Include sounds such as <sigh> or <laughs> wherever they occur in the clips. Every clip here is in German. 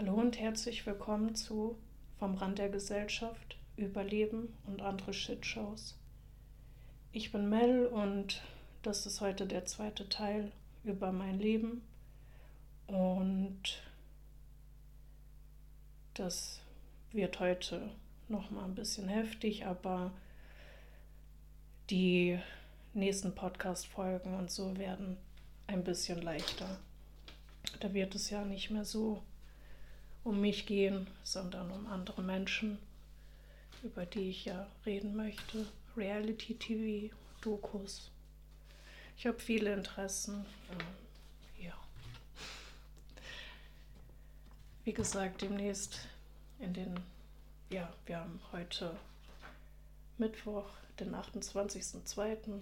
Hallo und herzlich willkommen zu Vom Rand der Gesellschaft, Überleben und andere Shitshows. Ich bin Mel und das ist heute der zweite Teil über mein Leben und das wird heute noch mal ein bisschen heftig, aber die nächsten Podcast Folgen und so werden ein bisschen leichter. Da wird es ja nicht mehr so um mich gehen, sondern um andere Menschen, über die ich ja reden möchte. Reality TV, Dokus. Ich habe viele Interessen. Ja. Wie gesagt, demnächst in den, ja, wir haben heute Mittwoch, den 28.02.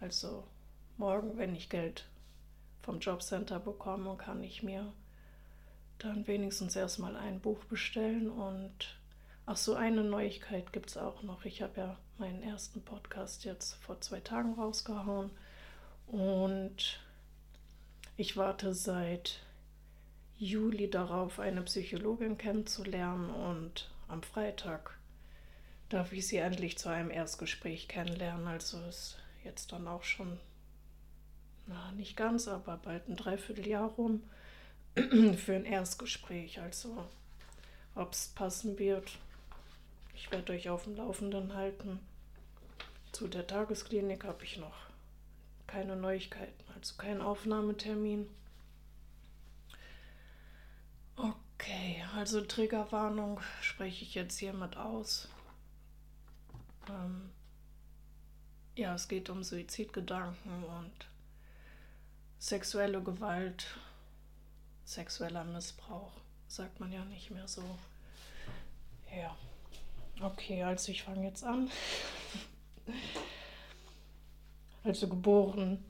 Also morgen, wenn ich Geld vom Jobcenter bekomme, kann ich mir dann wenigstens erstmal ein Buch bestellen. Und ach so, eine Neuigkeit gibt es auch noch. Ich habe ja meinen ersten Podcast jetzt vor zwei Tagen rausgehauen. Und ich warte seit Juli darauf, eine Psychologin kennenzulernen. Und am Freitag darf ich sie endlich zu einem Erstgespräch kennenlernen. Also ist jetzt dann auch schon, na, nicht ganz, aber bald ein Dreivierteljahr rum. <clears throat> für ein Erstgespräch. Also, ob es passen wird. Ich werde euch auf dem Laufenden halten. Zu der Tagesklinik habe ich noch keine Neuigkeiten, also keinen Aufnahmetermin. Okay, also Triggerwarnung spreche ich jetzt hiermit aus. Ähm, ja, es geht um Suizidgedanken und sexuelle Gewalt sexueller Missbrauch. Sagt man ja nicht mehr so. Ja. Okay, also ich fange jetzt an. <laughs> Also geboren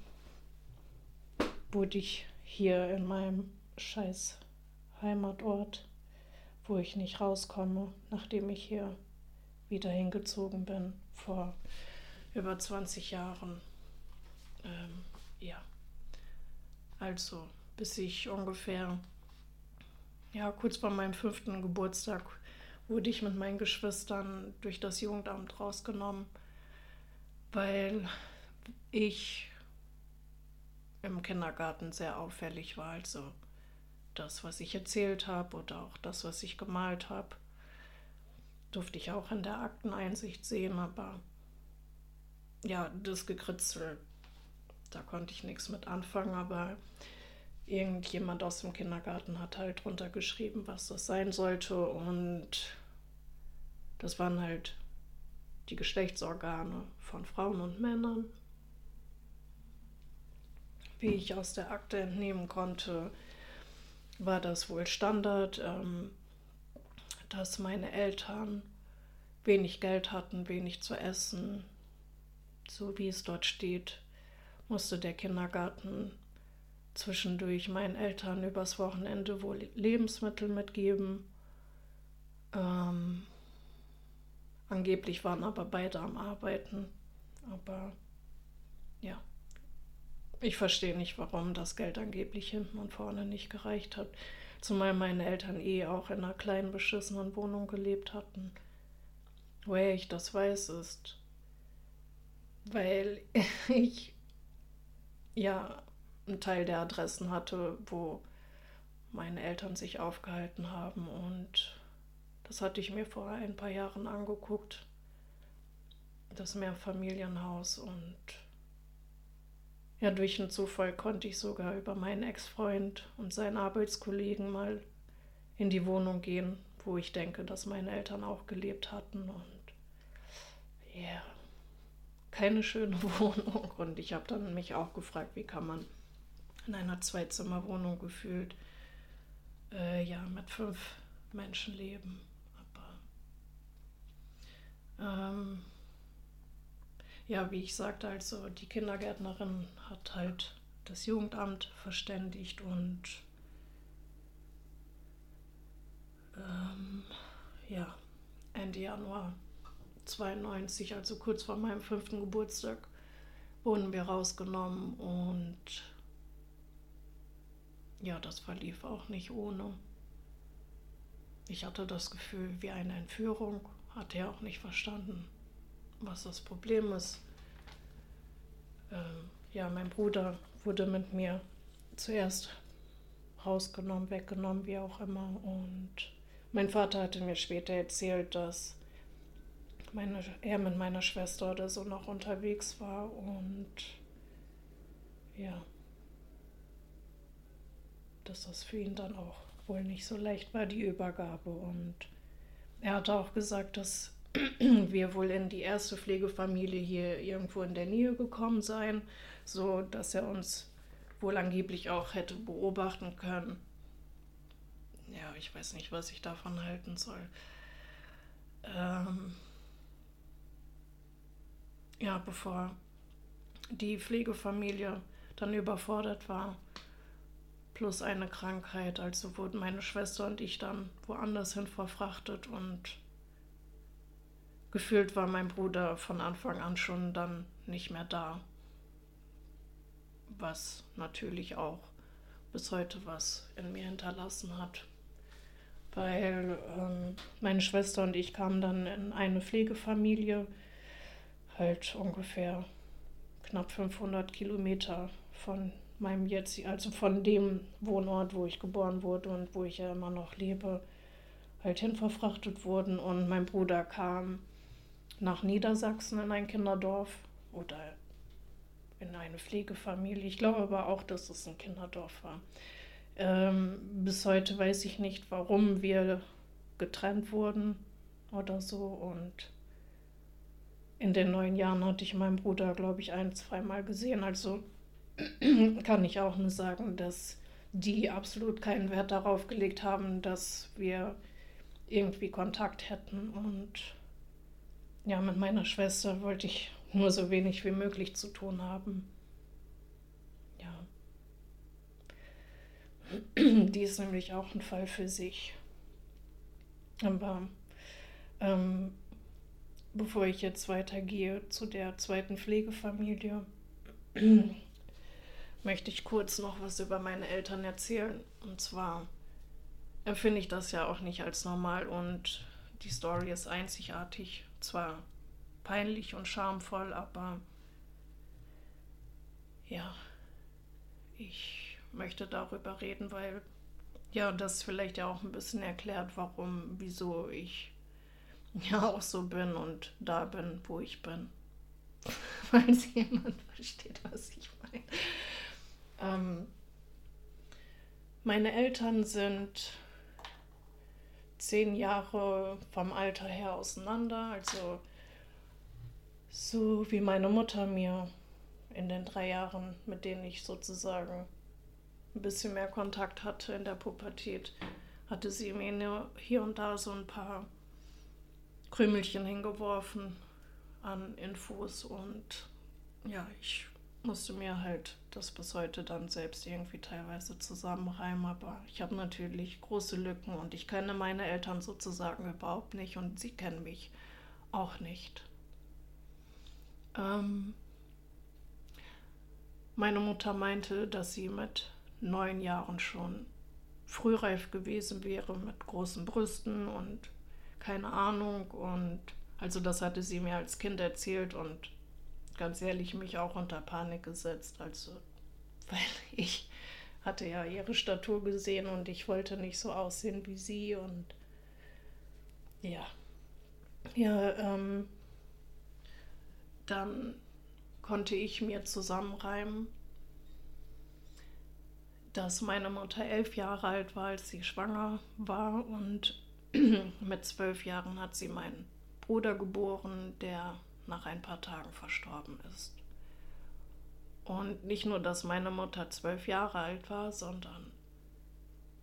wurde ich hier in meinem scheiß Heimatort, wo ich nicht rauskomme, nachdem ich hier wieder hingezogen bin vor über 20 Jahren. Ähm, ja, also bis ich ungefähr, ja, kurz vor meinem fünften Geburtstag wurde ich mit meinen Geschwistern durch das Jugendamt rausgenommen, weil ich im Kindergarten sehr auffällig war. Also das, was ich erzählt habe oder auch das, was ich gemalt habe, durfte ich auch in der Akteneinsicht sehen, aber ja, das Gekritzel, da konnte ich nichts mit anfangen, aber irgendjemand aus dem Kindergarten hat halt drunter geschrieben, was das sein sollte. Und das waren halt die Geschlechtsorgane von Frauen und Männern. Wie ich aus der Akte entnehmen konnte, war das wohl Standard, ähm, dass meine Eltern wenig Geld hatten, wenig zu essen. So wie es dort steht, musste der Kindergarten zwischendurch meinen Eltern übers Wochenende wohl Lebensmittel mitgeben. Ähm, angeblich waren aber beide am Arbeiten. Aber ja, ich verstehe nicht, warum das Geld angeblich hinten und vorne nicht gereicht hat. Zumal meine Eltern eh auch in einer kleinen beschissenen Wohnung gelebt hatten. Woher ich das weiß, ist, weil <laughs> ich ja einen Teil der Adressen hatte, wo meine Eltern sich aufgehalten haben. Und das hatte ich mir vor ein paar Jahren angeguckt. Das Mehrfamilienhaus. Und ja, durch einen Zufall konnte ich sogar über meinen Ex-Freund und seinen Arbeitskollegen mal in die Wohnung gehen, wo ich denke, dass meine Eltern auch gelebt hatten. Und ja, yeah, keine schöne <laughs> Wohnung. Und ich habe dann mich auch gefragt, wie kann man in einer Zweizimmerwohnung gefühlt, äh, ja, mit fünf Menschen leben. Aber ähm, ja, wie ich sagte, also die Kindergärtnerin hat halt das Jugendamt verständigt und ähm, ja, Ende Januar 92, also kurz vor meinem fünften Geburtstag, wurden wir rausgenommen und ja, das verlief auch nicht ohne. ich hatte das Gefühl wie eine Entführung, hatte er auch nicht verstanden, was das Problem ist. Ähm, ja, mein Bruder wurde mit mir zuerst rausgenommen, weggenommen, wie auch immer. Und mein Vater hatte mir später erzählt, dass meine, er mit meiner Schwester oder so noch unterwegs war und ja, dass das für ihn dann auch wohl nicht so leicht war, die Übergabe. Und er hatte auch gesagt, dass <clears throat> wir wohl in die erste Pflegefamilie hier irgendwo in der Nähe gekommen seien, so dass er uns wohl angeblich auch hätte beobachten können. Ja, ich weiß nicht, was ich davon halten soll. Ähm ja, bevor die Pflegefamilie dann überfordert war, plus eine Krankheit, also wurden meine Schwester und ich dann woanders hin verfrachtet und gefühlt war mein Bruder von Anfang an schon dann nicht mehr da was natürlich auch bis heute was in mir hinterlassen hat. Weil ähm, meine Schwester und ich kamen dann in eine Pflegefamilie, halt ungefähr knapp 500 Kilometer von meinem jetzt, also von dem Wohnort, wo ich geboren wurde und wo ich ja immer noch lebe, halt hinverfrachtet wurden. Und mein Bruder kam nach Niedersachsen in ein Kinderdorf oder in eine Pflegefamilie. Ich glaube aber auch, dass es ein Kinderdorf war. Ähm, bis heute weiß ich nicht, warum wir getrennt wurden oder so. Und in den neun Jahren hatte ich meinen Bruder, glaube ich, ein, zweimal gesehen. Also <clears throat> kann ich auch nur sagen, dass die absolut keinen Wert darauf gelegt haben, dass wir irgendwie Kontakt hätten. Und ja, mit meiner Schwester wollte ich nur so wenig wie möglich zu tun haben. Ja. <clears throat> Die ist nämlich auch ein Fall für sich. Aber ähm, bevor ich jetzt weitergehe zu der zweiten Pflegefamilie, <clears throat> möchte ich kurz noch was über meine Eltern erzählen. Und zwar empfinde ich das ja auch nicht als normal und die Story ist einzigartig. Zwar peinlich und schamvoll, aber ja, ich möchte darüber reden, weil ja, das vielleicht ja auch ein bisschen erklärt, warum, wieso ich <laughs> ja auch so bin und da bin, wo ich bin. <laughs> Falls jemand versteht, was ich meine. Ähm, meine Eltern sind zehn Jahre vom Alter her auseinander, also so wie meine Mutter mir in den drei Jahren, mit denen ich sozusagen ein bisschen mehr Kontakt hatte in der Pubertät, hatte sie mir hier und da so ein paar Krümelchen hingeworfen an Infos und ja, ich musste mir halt das bis heute dann selbst irgendwie teilweise zusammenreimen, aber ich habe natürlich große Lücken und ich kenne meine Eltern sozusagen überhaupt nicht und sie kennen mich auch nicht. Ähm, meine Mutter meinte, dass sie mit neun Jahren schon frühreif gewesen wäre, mit großen Brüsten und keine Ahnung. Und also das hatte sie mir als Kind erzählt und ganz ehrlich mich auch unter Panik gesetzt. Also, <laughs> weil ich hatte ja ihre Statur gesehen und ich wollte nicht so aussehen wie sie und ja. Ja, ähm, dann konnte ich mir zusammenreimen, dass meine Mutter elf Jahre alt war, als sie schwanger war und <clears throat> mit zwölf Jahren hat sie meinen Bruder geboren, der nach ein paar Tagen verstorben ist. Und nicht nur, dass meine Mutter zwölf Jahre alt war, sondern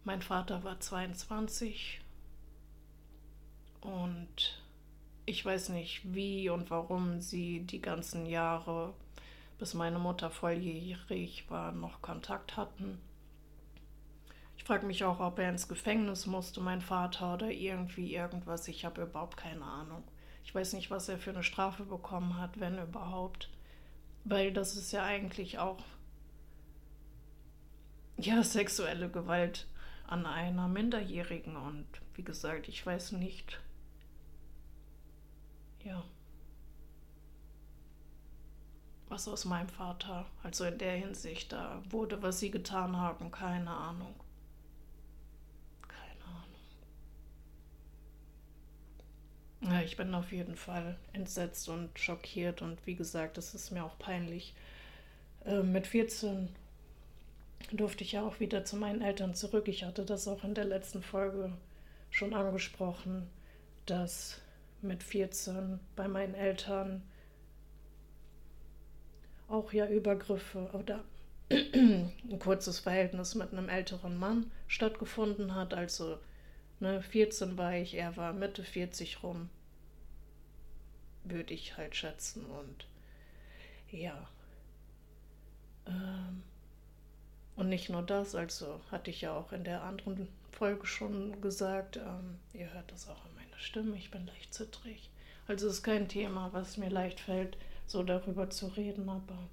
mein Vater war 22 und ich weiß nicht, wie und warum sie die ganzen Jahre, bis meine Mutter volljährig war, noch Kontakt hatten. Ich frage mich auch, ob er ins Gefängnis musste, mein Vater, oder irgendwie irgendwas. Ich habe überhaupt keine Ahnung. Ich weiß nicht, was er für eine Strafe bekommen hat, wenn überhaupt. Weil das ist ja eigentlich auch ja sexuelle Gewalt, an einer Minderjährigen. Und wie gesagt, ich weiß nicht, ja, was aus meinem Vater, also in der Hinsicht da wurde, was sie getan haben, keine Ahnung. Keine Ahnung. Ja, ich bin auf jeden Fall entsetzt und schockiert und wie gesagt, es ist mir auch peinlich. Äh, mit 14 durfte ich ja auch wieder zu meinen Eltern zurück. Ich hatte das auch in der letzten Folge schon angesprochen, dass mit 14 bei meinen Eltern auch ja Übergriffe oder <clears throat> ein kurzes Verhältnis mit einem älteren Mann stattgefunden hat. Also ne, 14 war ich, er war Mitte 40 rum, würde ich halt schätzen. Und ja. Ähm, und nicht nur das, also hatte ich ja auch in der anderen Folge schon gesagt, ähm, ihr hört das auch in meiner Stimme, ich bin leicht zittrig. Also es ist kein Thema, was mir leicht fällt, so darüber zu reden, aber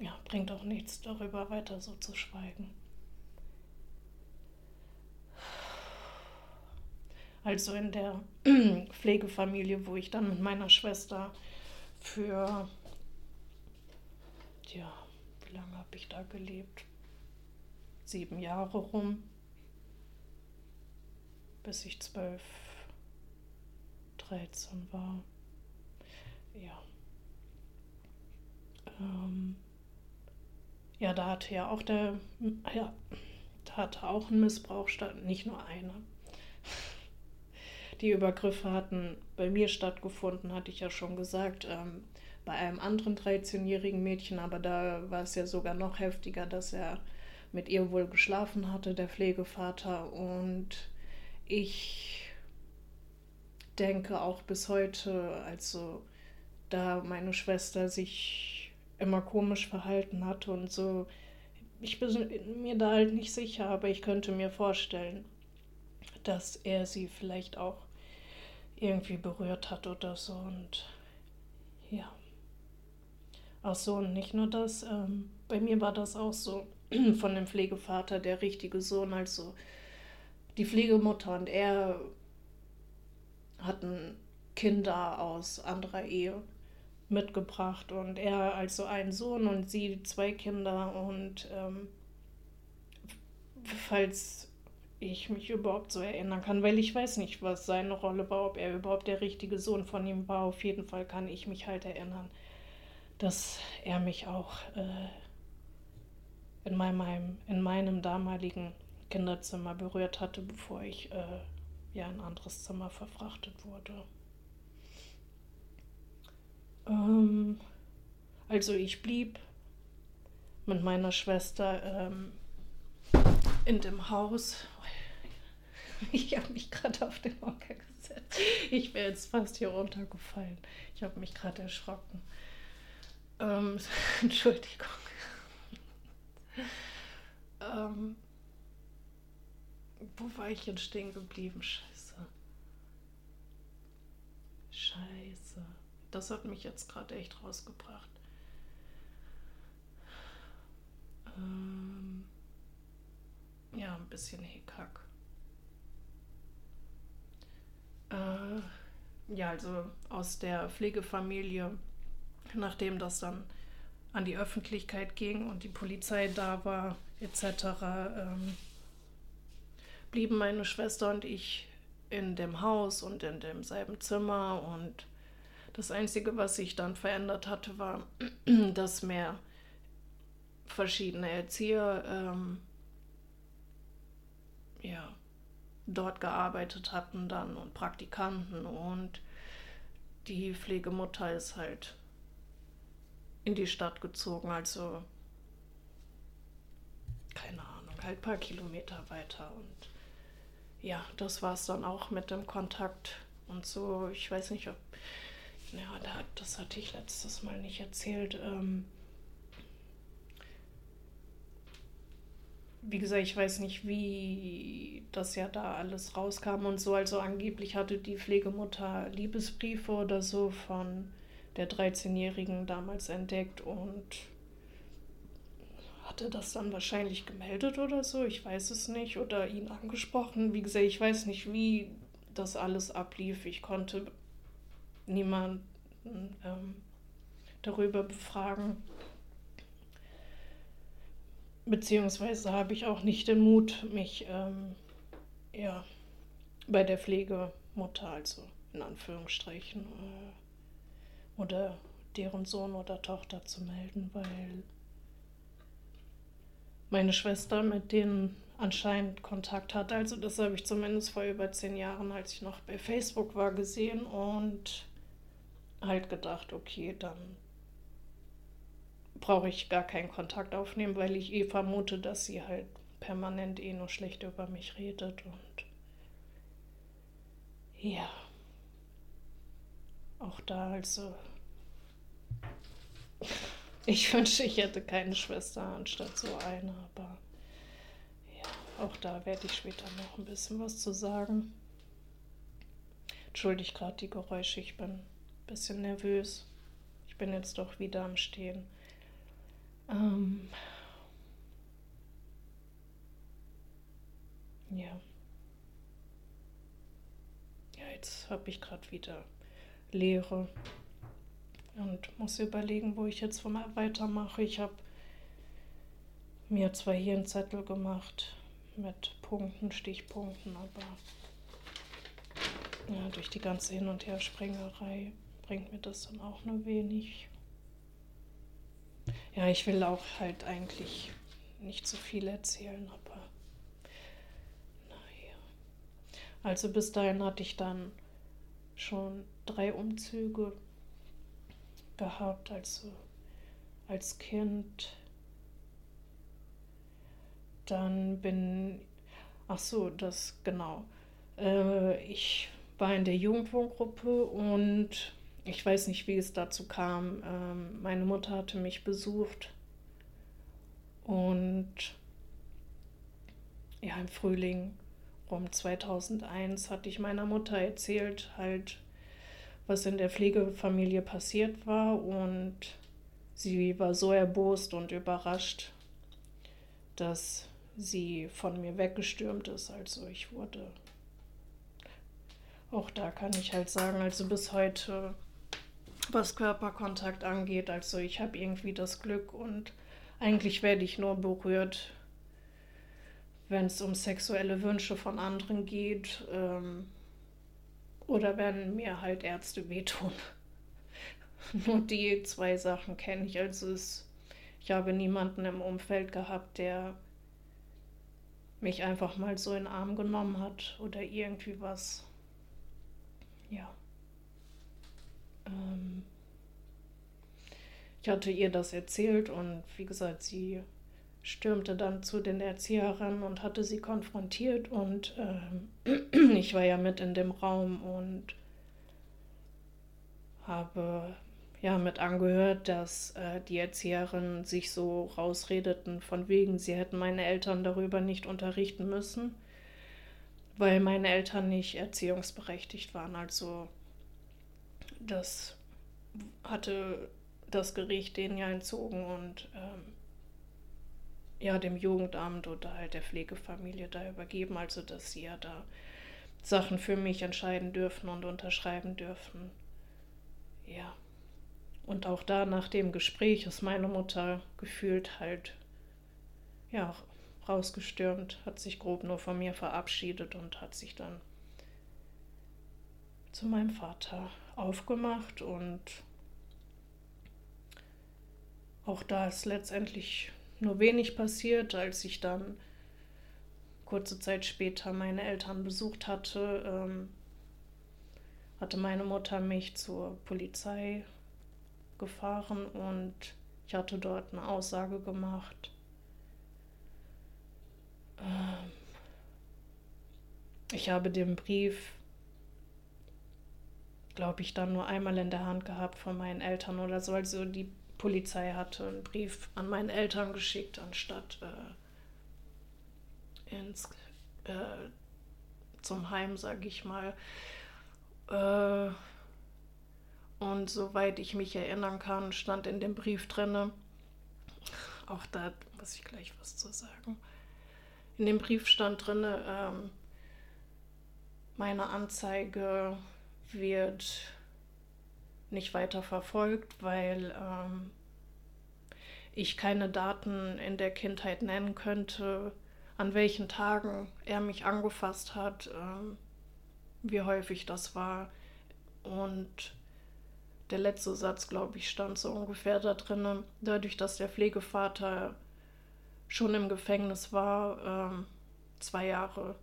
ja, bringt auch nichts, darüber weiter so zu schweigen. Also in der <clears throat> Pflegefamilie, wo ich dann mit meiner Schwester für ja, wie lange habe ich da gelebt? Sieben Jahre rum, bis ich zwölf, dreizehn war. Ja. Ähm, ja, da hatte ja auch der, ja, da hatte auch ein Missbrauch statt, nicht nur einer. Die Übergriffe hatten bei mir stattgefunden, hatte ich ja schon gesagt. Ähm, bei einem anderen 13-jährigen Mädchen, aber da war es ja sogar noch heftiger, dass er mit ihr wohl geschlafen hatte, der Pflegevater. Und ich denke auch bis heute, also da meine Schwester sich immer komisch verhalten hatte und so, ich bin mir da halt nicht sicher, aber ich könnte mir vorstellen, dass er sie vielleicht auch irgendwie berührt hat oder so und ja. Ach so, und nicht nur das. Ähm, bei mir war das auch so <clears throat> von dem Pflegevater, der richtige Sohn, also die Pflegemutter und er hatten Kinder aus anderer Ehe mitgebracht und er also einen Sohn und sie zwei Kinder und ähm, falls ich mich überhaupt so erinnern kann, weil ich weiß nicht, was seine Rolle war, ob er überhaupt der richtige Sohn von ihm war. Auf jeden Fall kann ich mich halt erinnern, dass er mich auch äh, in, meinem, in meinem damaligen Kinderzimmer berührt hatte, bevor ich äh, ja in ein anderes Zimmer verfrachtet wurde. Ähm, also ich blieb mit meiner Schwester ähm, in dem Haus. <laughs> Ich habe mich gerade auf den Hocker gesetzt. Ich wäre jetzt fast hier runtergefallen. Ich habe mich gerade erschrocken. Ähm, <laughs> Entschuldigung. ähm, wo war ich jetzt stehen geblieben? Scheiße. Scheiße. Das hat mich jetzt gerade echt rausgebracht. Ähm, ja, ein bisschen Hickhack. Äh, ja, also aus der Pflegefamilie nachdem das dann an die Öffentlichkeit ging und die Polizei da war, etc., ähm, blieben meine Schwester und ich in dem Haus und in demselben Zimmer. Und das Einzige, was sich dann verändert hatte, war, <clears throat> dass mehr verschiedene Erzieher ähm, ja, dort gearbeitet hatten dann und Praktikanten und die Pflegemutter ist halt in die Stadt gezogen, also keine Ahnung, halt ein paar Kilometer weiter. Und ja, das war es dann auch mit dem Kontakt und so. Ich weiß nicht, ob, ja, das hatte ich letztes Mal nicht erzählt. Ähm, wie gesagt, ich weiß nicht, wie das ja da alles rauskam und so. Also angeblich hatte die Pflegemutter Liebesbriefe oder so von der 13-Jährigen damals entdeckt und hat er das dann wahrscheinlich gemeldet oder so, ich weiß es nicht, oder ihn angesprochen. Wie gesagt, ich weiß nicht, wie das alles ablief. Ich konnte niemanden ähm, darüber befragen. Beziehungsweise habe ich auch nicht den Mut, mich ähm, ja, bei der Pflegemutter, also in Anführungsstrichen, äh, oder deren Sohn oder Tochter zu melden, weil meine Schwester mit denen anscheinend Kontakt hat. Also das habe ich zumindest vor über zehn Jahren, als ich noch bei Facebook war, gesehen und halt gedacht, okay, dann brauche ich gar keinen Kontakt aufnehmen, weil ich eh vermute, dass sie halt permanent eh nur schlecht über mich redet und ja, auch da also ich wünsche, ich hätte keine Schwester anstatt so eine, aber ja, auch da werde ich später noch ein bisschen was zu sagen. Entschuldigt gerade die Geräusche, ich bin ein bisschen nervös. Ich bin jetzt doch wieder am Stehen. Ähm ja. Ja, jetzt habe ich gerade wieder Leere und muss überlegen, wo ich jetzt weitermache. Ich habe mir zwar hier einen Zettel gemacht mit Punkten, Stichpunkten, aber ja, durch die ganze Hin- und Herspringerei bringt mir das dann auch nur wenig. Ja, ich will auch halt eigentlich nicht so viel erzählen, aber naja. Also bis dahin hatte ich dann schon drei Umzüge gehabt, also als Kind. Dann bin, ach so, das genau. Äh, ich war in der Jugendwohngruppe und ich weiß nicht, wie es dazu kam. Ähm, meine Mutter hatte mich besucht und ja, im Frühling um 2001 hatte ich meiner Mutter erzählt, halt, was in der Pflegefamilie passiert war und sie war so erbost und überrascht, dass sie von mir weggestürmt ist. Also ich wurde, auch da kann ich halt sagen, also bis heute, was Körperkontakt angeht, also ich habe irgendwie das Glück und eigentlich werde ich nur berührt, wenn es um sexuelle Wünsche von anderen geht. Ähm, oder wenn mir halt Ärzte wehtun. <laughs> Nur die zwei Sachen kenne ich. Also es, ich habe niemanden im Umfeld gehabt, der mich einfach mal so in den Arm genommen hat oder irgendwie was. Ja. Ich hatte ihr das erzählt und wie gesagt, sie stürmte dann zu den Erzieherinnen und hatte sie konfrontiert und äh, <clears throat> ich war ja mit in dem Raum und habe ja mit angehört, dass äh, die Erzieherinnen sich so rausredeten von wegen, sie hätten meine Eltern darüber nicht unterrichten müssen, weil meine Eltern nicht erziehungsberechtigt waren. Also das hatte das Gericht denen ja entzogen und ähm, ja, dem Jugendamt oder halt der Pflegefamilie da übergeben, also dass sie ja da Sachen für mich entscheiden dürfen und unterschreiben dürfen. Ja. Und auch da nach dem Gespräch ist meine Mutter gefühlt halt, ja, rausgestürmt, hat sich grob nur von mir verabschiedet und hat sich dann zu meinem Vater aufgemacht und auch da ist letztendlich nur wenig passiert, als ich dann kurze Zeit später meine Eltern besucht hatte, ähm, hatte meine Mutter mich zur Polizei gefahren und ich hatte dort eine Aussage gemacht. Ähm, ich habe den Brief, glaube ich, dann nur einmal in der Hand gehabt von meinen Eltern oder so. Also die Polizei hatte einen Brief an meine Eltern geschickt, anstatt äh, ins, äh, zum Heim, sage ich mal. Äh, und soweit ich mich erinnern kann, stand in dem Brief drinne, auch da muss ich gleich was zu sagen. In dem Brief stand drin, ähm, meine Anzeige wird nicht weiter verfolgt, weil ähm, ich keine Daten in der Kindheit nennen könnte, an welchen Tagen er mich angefasst hat, ähm, wie häufig das war. Und der letzte Satz, glaube ich, stand so ungefähr da drin, dadurch, dass der Pflegevater schon im Gefängnis war, ähm, zwei Jahre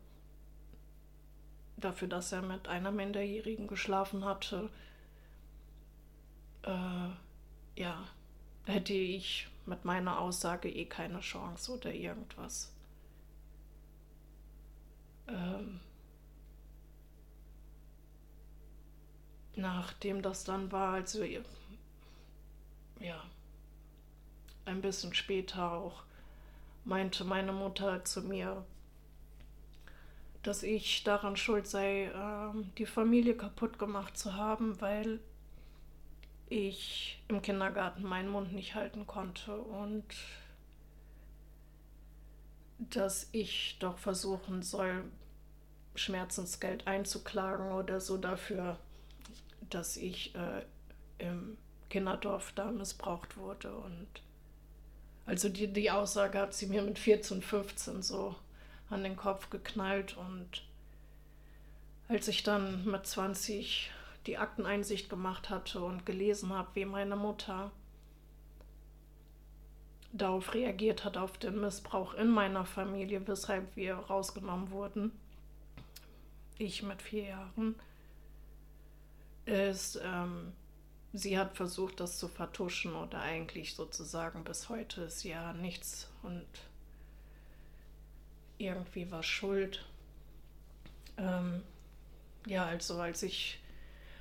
dafür, dass er mit einer Minderjährigen geschlafen hatte, äh, ja, hätte ich mit meiner Aussage eh keine Chance oder irgendwas. Ähm, nachdem das dann war, also ja, ein bisschen später auch, meinte meine Mutter zu mir, dass ich daran schuld sei, äh, die Familie kaputt gemacht zu haben, weil ich im Kindergarten meinen Mund nicht halten konnte und dass ich doch versuchen soll, Schmerzensgeld einzuklagen oder so dafür, dass ich äh, im Kinderdorf da missbraucht wurde. Und also die, die Aussage hat sie mir mit 14, 15 so an den Kopf geknallt. Und als ich dann mit 20 die Akteneinsicht gemacht hatte und gelesen habe, wie meine Mutter darauf reagiert hat, auf den Missbrauch in meiner Familie, weshalb wir rausgenommen wurden, ich mit vier Jahren, ist, ähm, sie hat versucht, das zu vertuschen oder eigentlich sozusagen bis heute ist ja nichts und irgendwie war schuld. Ähm, ja, also als ich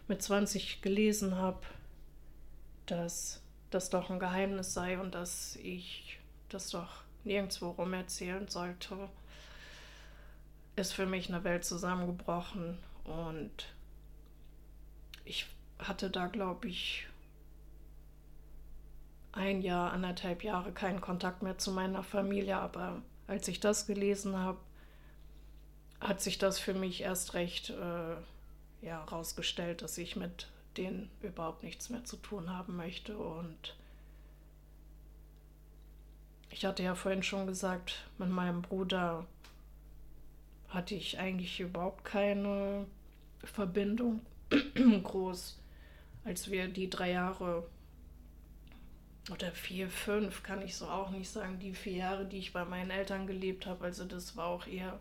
mit 20 gelesen habe, dass das doch ein Geheimnis sei und dass ich das doch nirgendwo rum erzählen sollte, ist für mich eine Welt zusammengebrochen und ich hatte da, glaube ich, ein Jahr, anderthalb Jahre keinen Kontakt mehr zu meiner Familie, aber als ich das gelesen habe, hat sich das für mich erst recht äh, ja, rausgestellt, dass ich mit denen überhaupt nichts mehr zu tun haben möchte. Und ich hatte ja vorhin schon gesagt, mit meinem Bruder hatte ich eigentlich überhaupt keine Verbindung <clears throat> groß, als wir die drei Jahre oder vier, fünf, kann ich so auch nicht sagen, die vier Jahre, die ich bei meinen Eltern gelebt habe. Also das war auch eher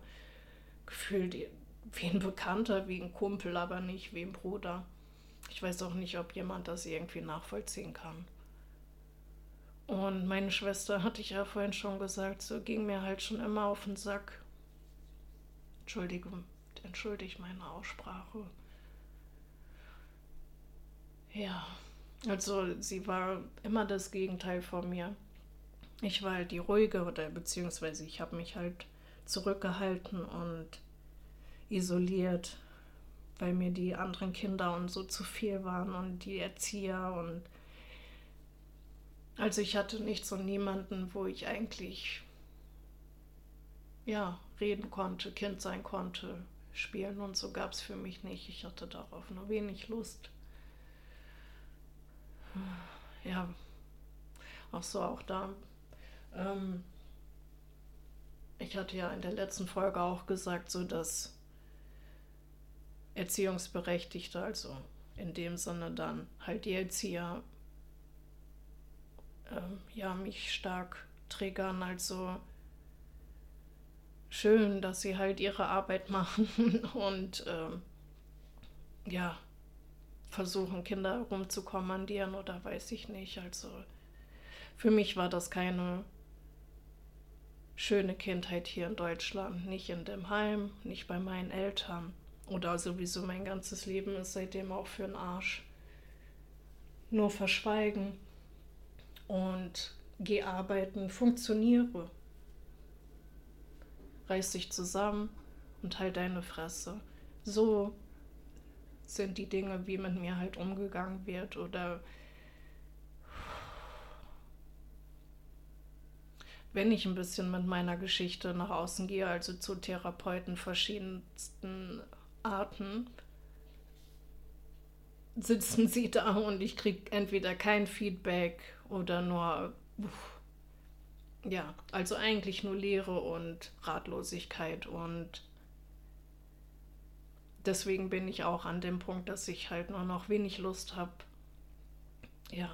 gefühlt wie ein Bekannter, wie ein Kumpel, aber nicht wie ein Bruder. Ich weiß auch nicht, ob jemand das irgendwie nachvollziehen kann. Und meine Schwester, hatte ich ja vorhin schon gesagt, so ging mir halt schon immer auf den Sack. Entschuldigung, entschuldige meine Aussprache. Ja, also sie war immer das Gegenteil von mir. Ich war halt die ruhige oder beziehungsweise ich habe mich halt zurückgehalten und isoliert, weil mir die anderen Kinder und so zu viel waren und die Erzieher und also ich hatte nichts und niemanden, wo ich eigentlich ja reden konnte, Kind sein konnte, spielen und so gab es für mich nicht. Ich hatte darauf nur wenig Lust. Ja, auch so auch da. Ähm, ich hatte ja in der letzten Folge auch gesagt, so dass Erziehungsberechtigte, also in dem Sinne dann halt die Erzieher, äh, ja, mich stark triggern. Also schön, dass sie halt ihre Arbeit <laughs> machen und äh, ja, versuchen, Kinder rumzukommandieren oder weiß ich nicht. Also für mich war das keine schöne Kindheit hier in Deutschland, nicht in dem Heim, nicht bei meinen Eltern. Oder sowieso mein ganzes Leben ist seitdem auch für den Arsch. Nur verschweigen und geh arbeiten, funktioniere. Reiß dich zusammen und halt deine Fresse. So sind die Dinge, wie mit mir halt umgegangen wird oder wenn ich ein bisschen mit meiner Geschichte nach außen gehe, also zu Therapeuten verschiedensten Arten, sitzen sie da und ich kriege entweder kein Feedback oder nur, ja, also eigentlich nur Leere und Ratlosigkeit und deswegen bin ich auch an dem Punkt, dass ich halt nur noch wenig Lust habe, ja,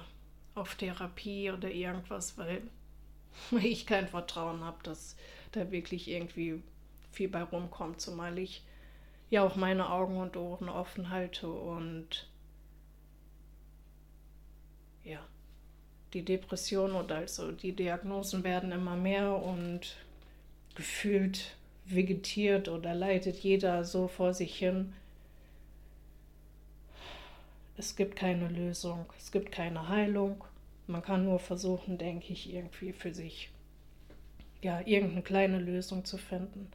auf Therapie oder irgendwas, weil <laughs> ich kein Vertrauen habe, dass da wirklich irgendwie viel bei rumkommt, zumal ich ja auch meine Augen und Ohren offen halte und ja, die Depression und also die Diagnosen werden immer mehr und gefühlt vegetiert oder leidet jeder so vor sich hin. Es gibt keine Lösung, es gibt keine Heilung. Man kann nur versuchen, denke ich, irgendwie für sich ja irgendeine kleine Lösung zu finden.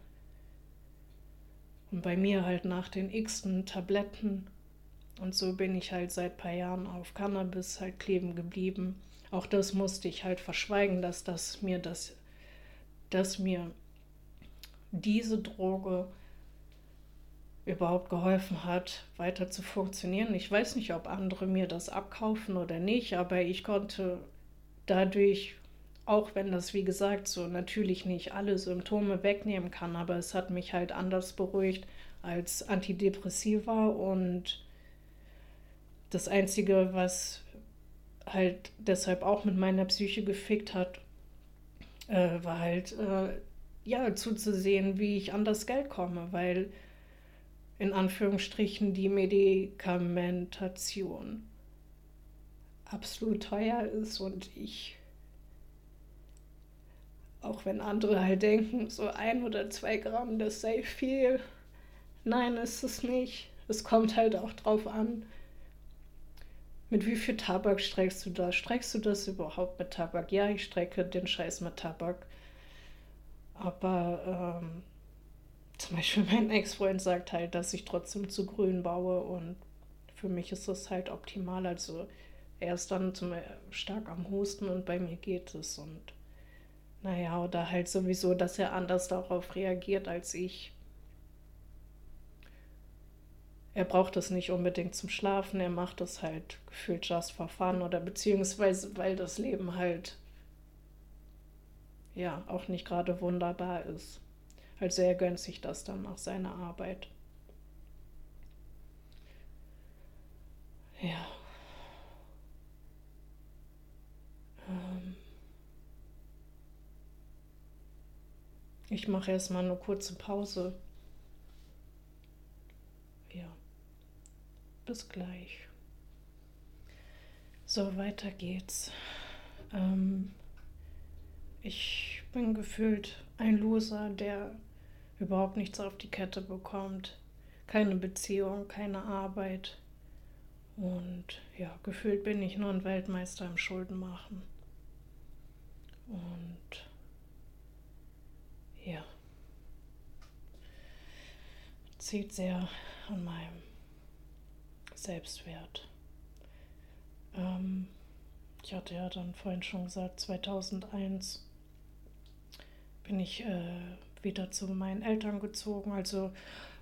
Und bei mir halt nach den x-ten Tabletten und so bin ich halt seit ein paar Jahren auf Cannabis halt kleben geblieben. Auch das musste ich halt verschweigen, dass das mir das, dass mir diese Droge überhaupt geholfen hat, weiter zu funktionieren. Ich weiß nicht, ob andere mir das abkaufen oder nicht, aber ich konnte dadurch, auch wenn das wie gesagt so natürlich nicht alle Symptome wegnehmen kann, aber es hat mich halt anders beruhigt als Antidepressiva und das Einzige, was halt deshalb auch mit meiner Psyche gefickt hat, äh, war halt äh, ja zuzusehen, wie ich an das Geld komme, weil in Anführungsstrichen die Medikamentation absolut teuer ist und ich, auch wenn andere halt denken, so ein oder zwei Gramm, das sei viel, nein, ist es nicht. Es kommt halt auch drauf an, mit wie viel Tabak streckst du das? Streckst du das überhaupt mit Tabak? Ja, ich strecke den Scheiß mit Tabak. Aber ähm, zum Beispiel mein Ex-Freund sagt halt, dass ich trotzdem zu grün baue und für mich ist das halt optimal. Also er ist dann zum, stark am Husten und bei mir geht es und naja, oder halt sowieso, dass er anders darauf reagiert als ich. Er braucht es nicht unbedingt zum Schlafen, er macht es halt gefühlt just for fun oder beziehungsweise weil das Leben halt ja auch nicht gerade wunderbar ist. Also er gönnt sich das dann nach seiner Arbeit. Ja. Ähm ich mache erstmal eine kurze Pause. Ja. Bis gleich. So, weiter geht's. Ähm ich bin gefühlt ein Loser, der überhaupt nichts auf die Kette bekommt. Keine Beziehung, keine Arbeit. Und ja, gefühlt bin ich nur ein Weltmeister im Schuldenmachen. Und ja, zieht sehr an meinem Selbstwert. Ähm, ich hatte ja dann vorhin schon gesagt, 2001 bin ich äh, wieder zu meinen Eltern gezogen. Also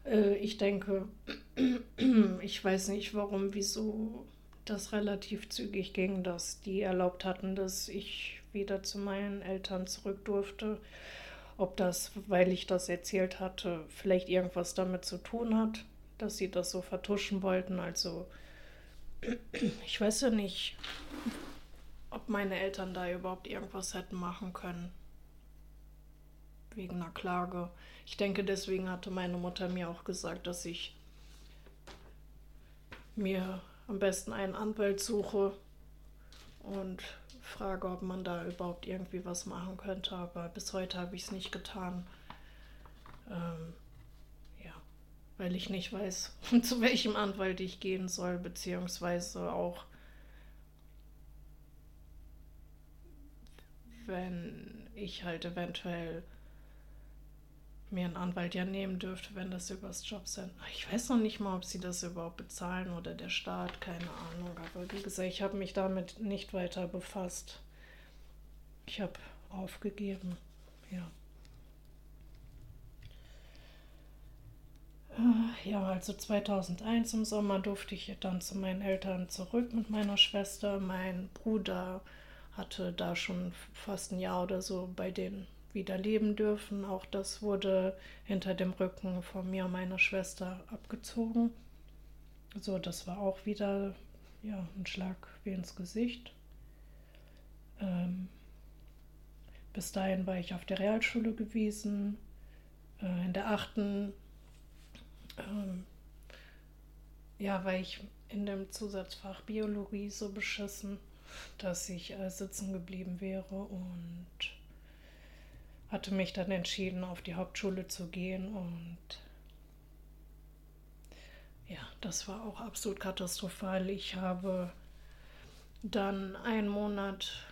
äh, ich denke, <clears throat> ich weiß nicht warum, wieso das relativ zügig ging, dass die erlaubt hatten, dass ich wieder zu meinen Eltern zurück durfte. Ob das, weil ich das erzählt hatte, vielleicht irgendwas damit zu tun hat, dass sie das so vertuschen wollten. Also ich weiß ja nicht, ob meine Eltern da überhaupt irgendwas hätten machen können wegen einer Klage. Ich denke, deswegen hatte meine Mutter mir auch gesagt, dass ich mir am besten einen Anwalt suche und frage, ob man da überhaupt irgendwie was machen könnte. Aber bis heute habe ich es nicht getan. Ähm, ja, weil ich nicht weiß, <laughs> zu welchem Anwalt ich gehen soll, beziehungsweise auch, wenn ich halt eventuell mir einen Anwalt ja nehmen dürfte, wenn das übers Jobcenter. Ich weiß noch nicht mal, ob sie das überhaupt bezahlen oder der Staat, keine Ahnung. Aber wie gesagt, ich habe mich damit nicht weiter befasst. Ich habe aufgegeben. Ja. Äh, ja, also 2001 im Sommer durfte ich dann zu meinen Eltern zurück mit meiner Schwester. Mein Bruder hatte da schon fast ein Jahr oder so bei denen wieder leben dürfen. Auch das wurde hinter dem Rücken von mir und meiner Schwester abgezogen. So, das war auch wieder ja, ein Schlag wie ins Gesicht. Ähm, bis dahin war ich auf der Realschule gewesen. Äh, in der achten ähm, ja, war ich in dem Zusatzfach Biologie so beschissen, dass ich äh, sitzen geblieben wäre und hatte mich dann entschieden, auf die Hauptschule zu gehen und ja, das war auch absolut katastrophal. Ich habe dann einen Monat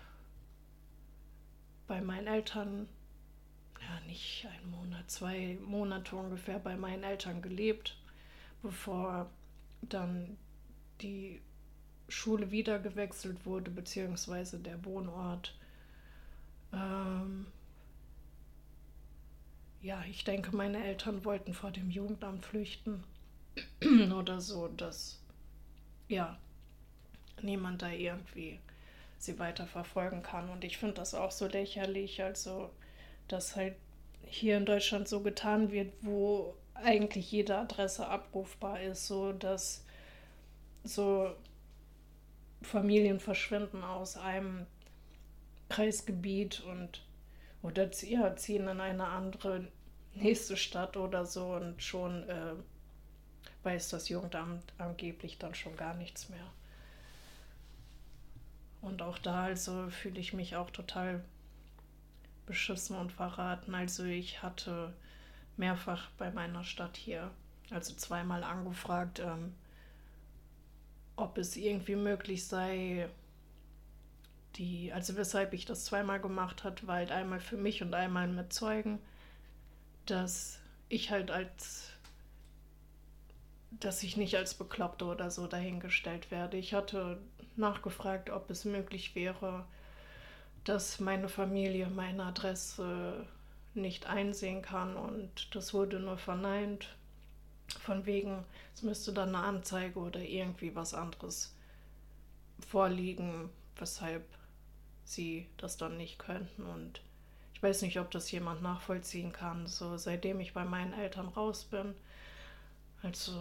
bei meinen Eltern, ja nicht einen Monat, zwei Monate ungefähr bei meinen Eltern gelebt, bevor dann die Schule wieder gewechselt wurde, beziehungsweise der Wohnort. Ähm, ja, ich denke, meine Eltern wollten vor dem Jugendamt flüchten <clears throat> oder so, dass ja niemand da irgendwie sie weiter verfolgen kann. Und ich finde das auch so lächerlich, also dass halt hier in Deutschland so getan wird, wo eigentlich jede Adresse abrufbar ist, so dass so Familien verschwinden aus einem Kreisgebiet und oder ziehen in eine andere nächste Stadt oder so und schon äh, weiß das Jugendamt angeblich dann schon gar nichts mehr. Und auch da also fühle ich mich auch total beschissen und verraten. Also ich hatte mehrfach bei meiner Stadt hier, also zweimal angefragt, ähm, ob es irgendwie möglich sei, die, also weshalb ich das zweimal gemacht hat, war halt einmal für mich und einmal mit Zeugen, dass ich halt als, dass ich nicht als Bekloppte oder so dahingestellt werde. Ich hatte nachgefragt, ob es möglich wäre, dass meine Familie meine Adresse nicht einsehen kann und das wurde nur verneint. Von wegen, es müsste dann eine Anzeige oder irgendwie was anderes vorliegen, weshalb sie das dann nicht könnten. Und weiß nicht, ob das jemand nachvollziehen kann. So seitdem ich bei meinen Eltern raus bin, also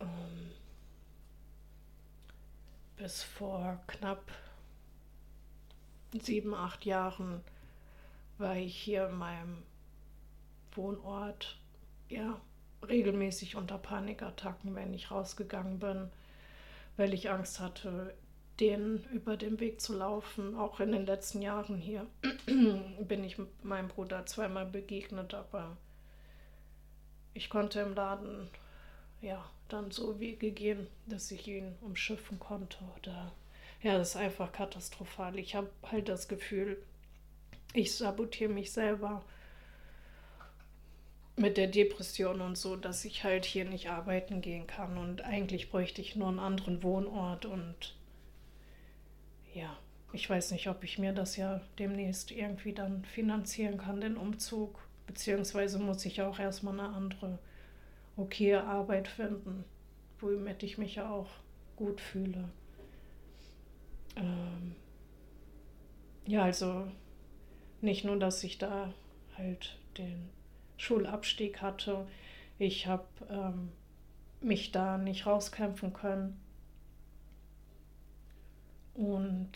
ähm, bis vor knapp sieben, acht Jahren war ich hier in meinem Wohnort ja regelmäßig unter Panikattacken, wenn ich rausgegangen bin, weil ich Angst hatte, denen über den Weg zu laufen. Auch in den letzten Jahren hier <clears throat> bin ich meinem Bruder zweimal begegnet, aber ich konnte im Laden ja dann so Wege gehen, dass ich ihn umschiffen konnte. Oder ja, das ist einfach katastrophal. Ich habe halt das Gefühl, ich sabotiere mich selber mit der Depression und so, dass ich halt hier nicht arbeiten gehen kann. Und eigentlich bräuchte ich nur einen anderen Wohnort und ja, ich weiß nicht, ob ich mir das ja demnächst irgendwie dann finanzieren kann, den Umzug. Beziehungsweise muss ich auch erstmal eine andere okay Arbeit finden, womit ich mich ja auch gut fühle. Ähm ja, also nicht nur, dass ich da halt den Schulabstieg hatte, ich habe ähm, mich da nicht rauskämpfen können und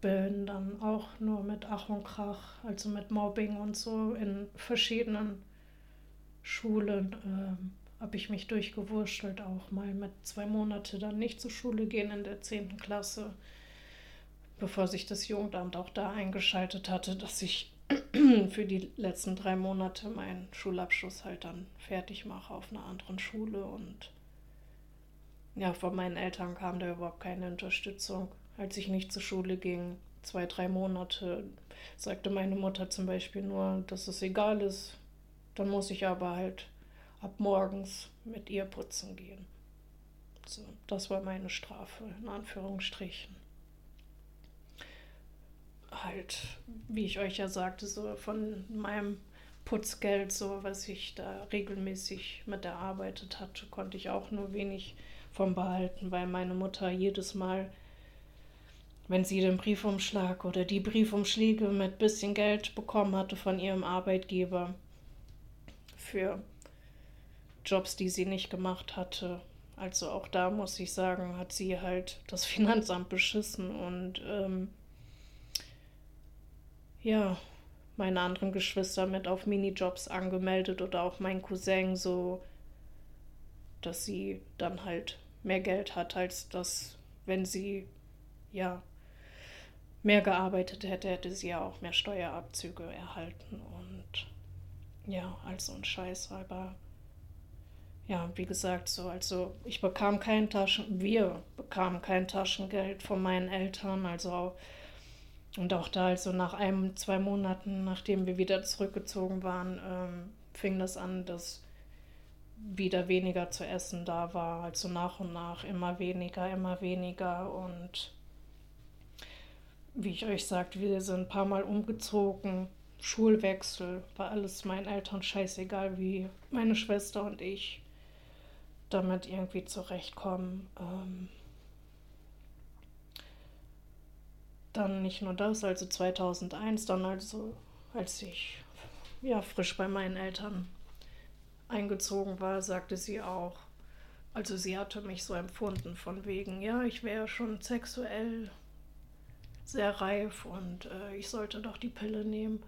bin dann auch nur mit Ach und Krach, also mit Mobbing und so in verschiedenen Schulen äh, habe ich mich durchgewurschtelt, auch mal mit zwei Monaten dann nicht zur Schule gehen in der 10. Klasse, bevor sich das Jugendamt auch da eingeschaltet hatte, dass ich <clears throat> für die letzten drei Monate meinen Schulabschluss halt dann fertig mache auf einer anderen Schule und ja, von meinen Eltern kam da überhaupt keine Unterstützung. Als ich nicht zur Schule ging, zwei, drei Monate, sagte meine Mutter zum Beispiel nur, dass es egal ist. Dann muss ich aber halt ab morgens mit ihr putzen gehen. So, das war meine Strafe, in Anführungsstrichen. halt, wie ich euch ja sagte, so von meinem Putzgeld, so was ich da regelmäßig mit erarbeitet hatte, konnte ich auch nur wenig vom behalten, weil meine Mutter jedes Mal, wenn sie den Briefumschlag oder die Briefumschläge mit bisschen Geld bekommen hatte von ihrem Arbeitgeber für Jobs, die sie nicht gemacht hatte, also auch da muss ich sagen, hat sie halt das <laughs> Finanzamt beschissen und ähm, ja, meine anderen Geschwister mit auf Minijobs angemeldet oder auch mein Cousin so, dass sie dann halt mehr Geld hat, als das, wenn sie ja mehr gearbeitet hätte, hätte sie ja auch mehr Steuerabzüge erhalten und ja, also ein Scheiß, aber ja, wie gesagt, so, also ich bekam kein Taschen, wir bekamen kein Taschengeld von meinen Eltern, also und auch da, also nach einem, zwei Monaten, nachdem wir wieder zurückgezogen waren, ähm, fing das an, dass wieder weniger zu essen da war, also nach und nach immer weniger, immer weniger und wie ich euch sagte, wir sind ein paar Mal umgezogen, Schulwechsel, war alles meinen Eltern scheißegal, wie meine Schwester und ich damit irgendwie zurechtkommen. Ähm, dann nicht nur das, also 2001, dann also, als ich ja frisch bei meinen Eltern eingezogen war, sagte sie auch, also sie hatte mich so empfunden von wegen, ja, ich wäre schon sexuell sehr reif und äh, ich sollte doch die Pille nehmen.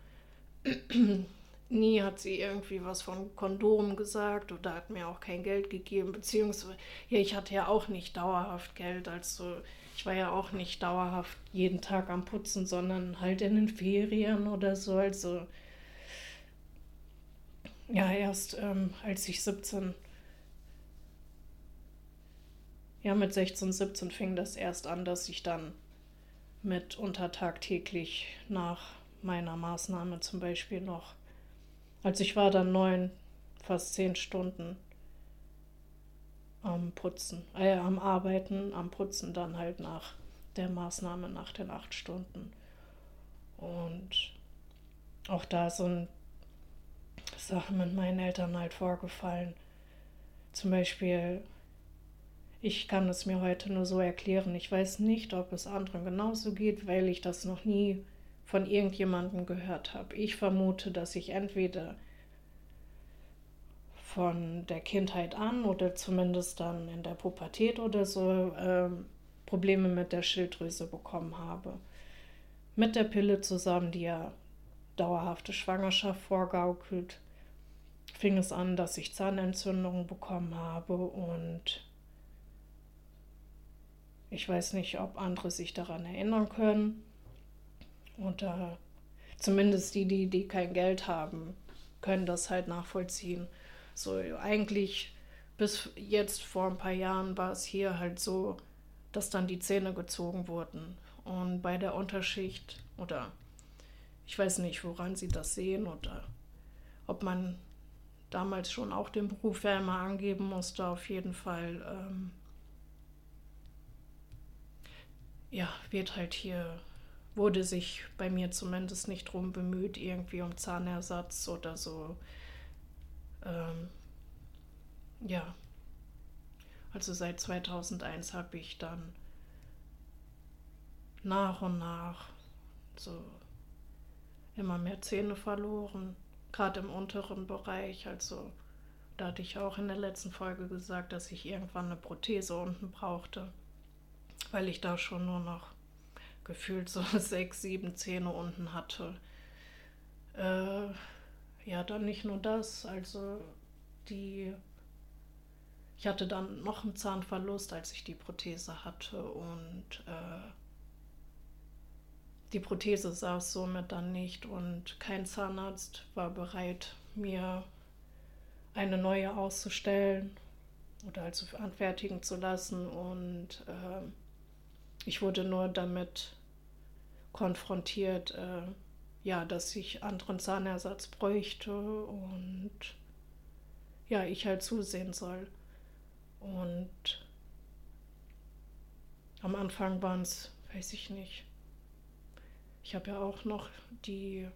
<clears throat> Nie hat sie irgendwie was von Kondom gesagt oder hat mir auch kein Geld gegeben, beziehungsweise, ja, ich hatte ja auch nicht dauerhaft Geld, also ich war ja auch nicht dauerhaft jeden Tag am Putzen, sondern halt in den Ferien oder so, also ja, erst ähm, als ich 17, ja, mit 16, 17 fing das erst an, dass ich dann mit untertagtäglich nach meiner Maßnahme zum Beispiel noch also ich war dann neun, fast zehn Stunden am Putzen, äh, am Arbeiten, am Putzen dann halt nach der Maßnahme nach den acht Stunden. Und auch da sind Sachen mit meinen Eltern halt vorgefallen. Zum Beispiel, ich kann es mir heute nur so erklären. Ich weiß nicht, ob es anderen genauso geht, weil ich das noch nie von irgendjemandem gehört habe. Ich vermute, dass ich entweder von der Kindheit an oder zumindest dann in der Pubertät oder so ähm, Probleme mit der Schilddrüse bekommen habe. Mit der Pille zusammen, die ja dauerhafte Schwangerschaft vorgaukelt, fing es an, dass ich Zahnentzündungen bekommen habe und ich weiß nicht, ob andere sich daran erinnern können. Oder zumindest die, die, die kein Geld haben, können das halt nachvollziehen. So eigentlich bis jetzt vor ein paar Jahren war es hier halt so, dass dann die Zähne gezogen wurden. Und bei der Unterschicht oder ich weiß nicht, woran sie das sehen oder ob man damals schon auch den Beruf ja immer angeben musste, auf jeden Fall. Ähm, ja, wird halt hier wurde sich bei mir zumindest nicht drum bemüht, irgendwie um Zahnersatz oder so. Ähm, ja, also seit 2001 habe ich dann nach und nach so immer mehr Zähne verloren, gerade im unteren Bereich. Also da hatte ich auch in der letzten Folge gesagt, dass ich irgendwann eine Prothese unten brauchte, weil ich da schon nur noch gefühlt so <laughs> sechs, sieben Zähne unten hatte. Äh, ja, dann nicht nur das, also die. Ich hatte dann noch einen Zahnverlust, als ich die Prothese hatte und äh, die Prothese saß somit dann nicht und kein Zahnarzt war bereit, mir eine neue auszustellen oder also anfertigen zu lassen und äh, ich wurde nur damit konfrontiert, äh, ja, dass ich anderen Zahnersatz bräuchte und ja, ich halt zusehen soll. Und am Anfang waren es, weiß ich nicht, ich habe ja auch noch die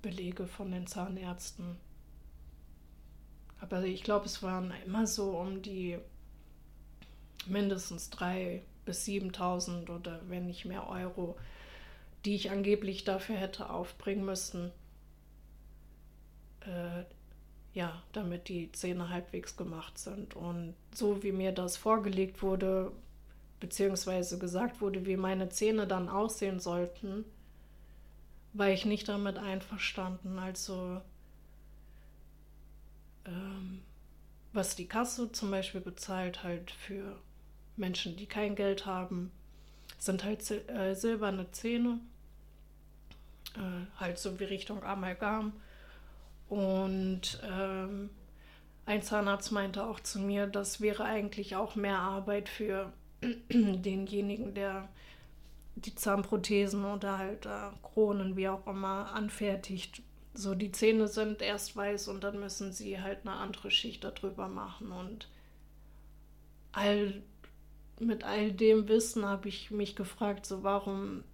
Belege von den Zahnärzten. Aber ich glaube, es waren immer so um die mindestens 3.000 bis 7.000 oder wenn nicht mehr Euro, die ich angeblich dafür hätte aufbringen müssen, äh, ja, damit die Zähne halbwegs gemacht sind. Und so wie mir das vorgelegt wurde, beziehungsweise gesagt wurde, wie meine Zähne dann aussehen sollten, war ich nicht damit einverstanden. Also ähm, was die Kasse zum Beispiel bezahlt, halt für Menschen, die kein Geld haben, sind halt sil äh, silberne Zähne, äh, halt so wie Richtung Amalgam. Und ähm, ein Zahnarzt meinte auch zu mir, das wäre eigentlich auch mehr Arbeit für <clears throat> denjenigen, der die Zahnprothesen oder halt äh, Kronen, wie auch immer, anfertigt. So, die Zähne sind erst weiß und dann müssen sie halt eine andere Schicht darüber machen. Und all, mit all dem Wissen habe ich mich gefragt, so warum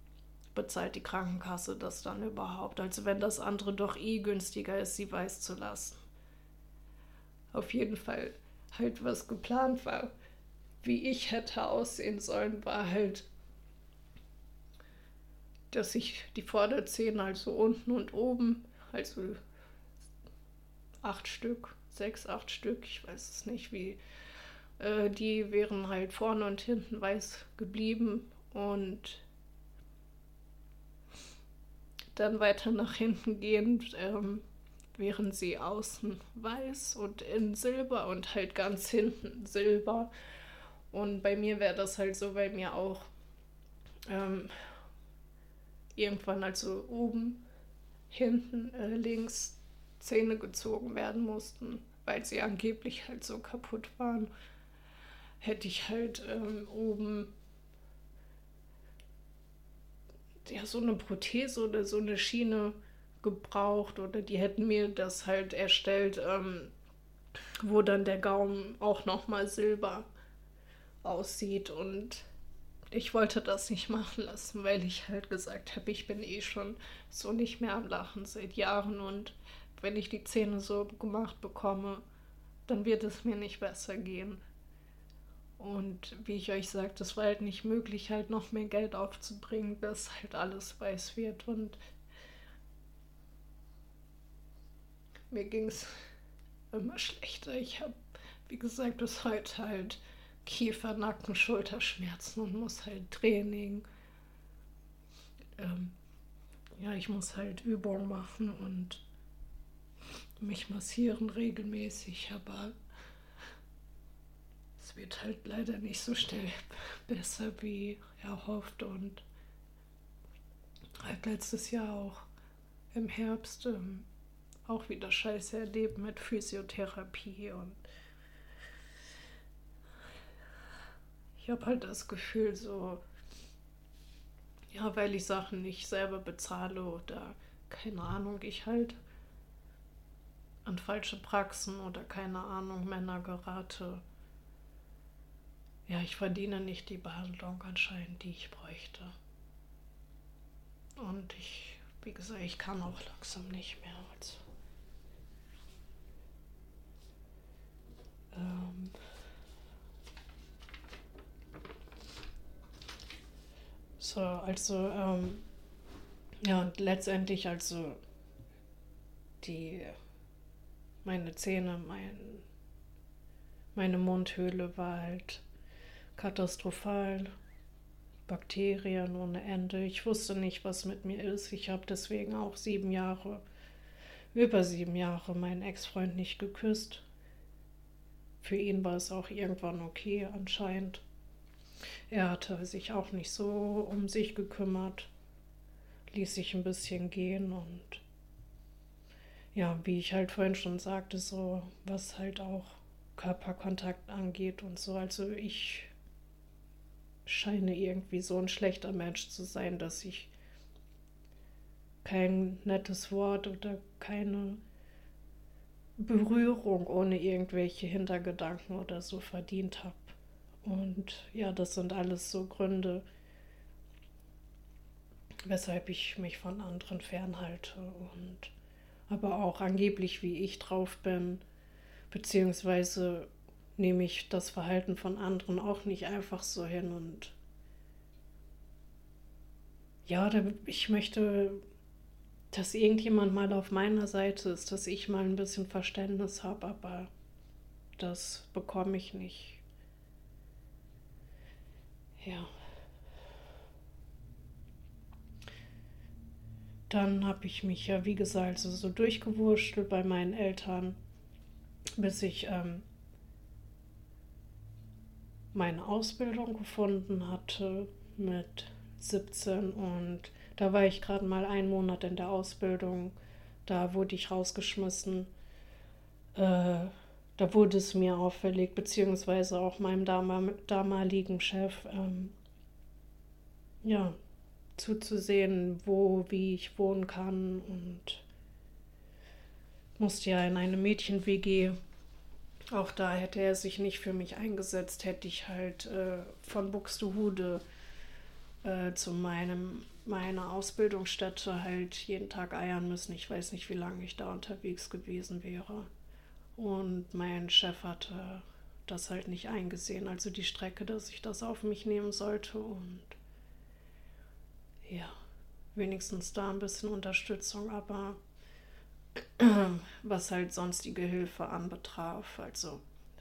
bezahlt die Krankenkasse das dann überhaupt? Also wenn das andere doch eh günstiger ist, sie weiß zu lassen. Auf jeden Fall halt was geplant war, wie ich hätte aussehen sollen, war halt, dass ich die Vorderzähne also unten und oben, also acht Stück, sechs, acht Stück, ich weiß es nicht, wie, äh, die wären halt vorne und hinten weiß geblieben und dann weiter nach hinten gehend ähm, wären sie außen weiß und in Silber und halt ganz hinten Silber. Und bei mir wäre das halt so, bei mir auch ähm, irgendwann also oben, hinten, äh, links Zähne gezogen werden mussten, weil sie angeblich halt so kaputt waren, hätte ich halt ähm, oben ja, so eine Prothese oder so eine Schiene gebraucht oder die hätten mir das halt erstellt, ähm, wo dann der Gaumen auch nochmal silber aussieht und ich wollte das nicht machen lassen, weil ich halt gesagt habe, ich bin eh schon so nicht mehr am Lachen seit Jahren und wenn ich die Zähne so gemacht bekomme, dann wird es mir nicht besser gehen. Und wie ich euch sagte, es war halt nicht möglich, halt noch mehr Geld aufzubringen, bis halt alles weiß wird. Und mir ging es immer schlechter. Ich habe, wie gesagt, bis heute halt Kiefer, Nacken, Schulterschmerzen und muss halt Training. Ähm, ja, ich muss halt Übungen machen und mich massieren regelmäßig, aber es wird halt leider nicht so schnell <laughs> besser wie erhofft und halt letztes Jahr auch im Herbst ähm, auch wieder Scheiße erlebt mit Physiotherapie und ich habe halt das Gefühl so, ja, weil ich Sachen nicht selber bezahle oder keine Ahnung, ich halt an falsche Praxen oder keine Ahnung Männer gerate ja, ich verdiene nicht die Behandlung anscheinend, die ich bräuchte. Und ich, wie gesagt, ich kann auch langsam nicht mehr. Also, ähm, so, also, ähm, ja, und letztendlich, also, die, meine Zähne, mein, meine Mundhöhle war halt katastrophal. Bakterien ohne Ende. Ich wusste nicht, was mit mir ist. Ich habe deswegen auch sieben Jahre, über sieben Jahre, meinen Ex-Freund nicht geküsst. Für ihn war es auch irgendwann okay, anscheinend. Er hatte sich auch nicht so um sich gekümmert, ließ sich ein bisschen gehen und ja, wie ich halt vorhin schon sagte, so was halt auch Körperkontakt angeht und so. Also ich scheine irgendwie so ein schlechter Mensch zu sein, dass ich kein nettes Wort oder keine Berührung ohne irgendwelche Hintergedanken oder so verdient habe. Und ja, das sind alles so Gründe, weshalb ich mich von anderen fernhalte und aber auch angeblich, wie ich drauf bin, beziehungsweise nehme ich das Verhalten von anderen auch nicht einfach so hin und ja, ich möchte, dass irgendjemand mal auf meiner Seite ist, dass ich mal ein bisschen Verständnis habe, aber das bekomme ich nicht. Ja. Dann habe ich mich ja, wie gesagt, so, so durchgewurschtelt bei meinen Eltern, bis ich ähm, meine Ausbildung gefunden hatte mit 17 und da war ich gerade mal einen Monat in der Ausbildung. Da wurde ich rausgeschmissen. Äh, da wurde es mir auffällig, beziehungsweise auch meinem damaligen Chef, ähm, ja, zuzusehen, wo, wie ich wohnen kann und musste ja in eine Mädchen-WG. Auch da hätte er sich nicht für mich eingesetzt, hätte ich halt äh, von Buxtehude äh, zu meinem, meiner Ausbildungsstätte halt jeden Tag eiern müssen. Ich weiß nicht, wie lange ich da unterwegs gewesen wäre. Und mein Chef hatte das halt nicht eingesehen, also die Strecke, dass ich das auf mich nehmen sollte und ja, wenigstens da ein bisschen Unterstützung, aber <clears throat> was halt sonstige Hilfe anbetraf, also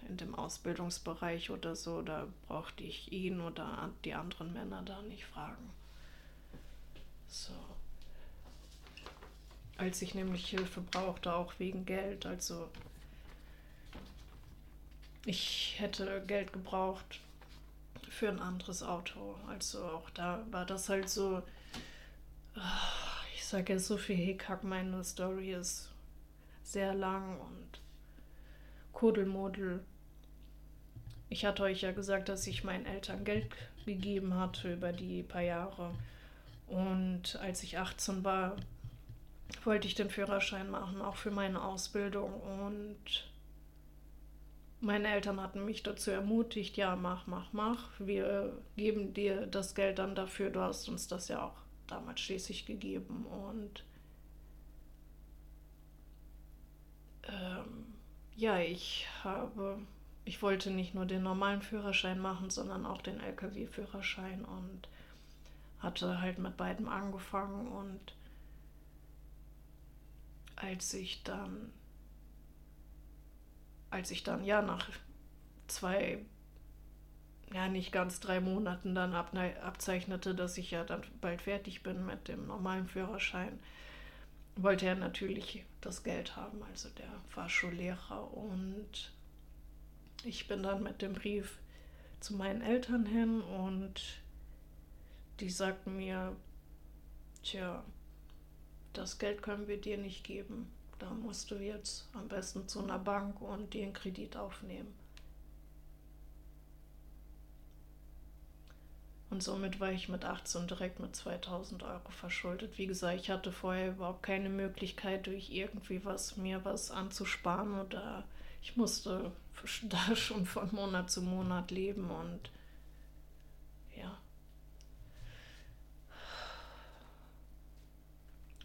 in dem Ausbildungsbereich oder so, da brauchte ich ihn oder die anderen Männer da nicht fragen. So. Als ich nämlich Hilfe brauchte, auch wegen Geld, also ich hätte Geld gebraucht für ein anderes Auto. Also auch da war das halt so. Ich sage ja so viel Hickhack, meine Story ist sehr lang und Kuddelmuddel. Ich hatte euch ja gesagt, dass ich meinen Eltern Geld gegeben hatte über die paar Jahre. Und als ich 18 war, wollte ich den Führerschein machen, auch für meine Ausbildung. Und meine Eltern hatten mich dazu ermutigt, ja, mach, mach, mach. Wir geben dir das Geld dann dafür. Du hast uns das ja auch damals schließlich gegeben. Und ähm, ja, ich habe, ich wollte nicht nur den normalen Führerschein machen, sondern auch den Lkw-Führerschein und hatte halt mit beidem angefangen. Und als ich dann als ich dann ja nach zwei, ja nicht ganz drei Monaten dann ab, abzeichnete, dass ich ja dann bald fertig bin mit dem normalen Führerschein, wollte er natürlich das Geld haben, also der Fahrschullehrer. Und ich bin dann mit dem Brief zu meinen Eltern hin und die sagten mir, tja, das Geld können wir dir nicht geben. Da musst du jetzt am besten zu einer Bank und dir einen Kredit aufnehmen. Und somit war ich mit 18 direkt mit 2000 Euro verschuldet. Wie gesagt, ich hatte vorher überhaupt keine Möglichkeit, durch irgendwie was mir was anzusparen oder ich musste <laughs> da schon von Monat zu Monat leben und ja.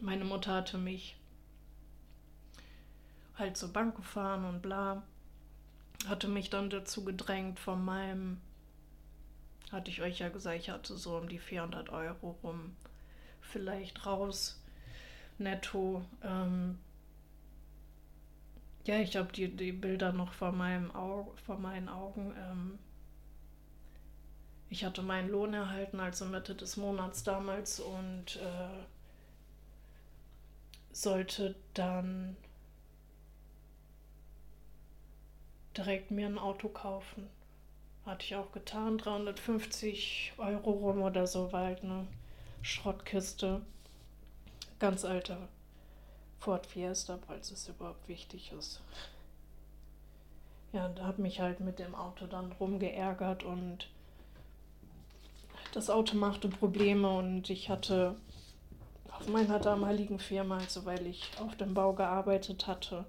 Meine Mutter hatte mich halt zur Bank gefahren und bla. Hatte mich dann dazu gedrängt von meinem, hatte ich euch ja gesagt, ich hatte so um die 400 Euro rum vielleicht raus, netto. Ähm, ja, ich habe die, die Bilder noch vor, meinem Au vor meinen Augen. Ähm, ich hatte meinen Lohn erhalten, also Mitte des Monats damals und äh, sollte dann direkt mir ein Auto kaufen. Hatte ich auch getan, 350 Euro rum oder so, war halt eine Schrottkiste. Ganz alter Ford Fiesta, falls es überhaupt wichtig ist. Ja, da habe mich halt mit dem Auto dann rumgeärgert und das Auto machte Probleme und ich hatte auf meiner damaligen Firma, also weil ich auf dem Bau gearbeitet hatte,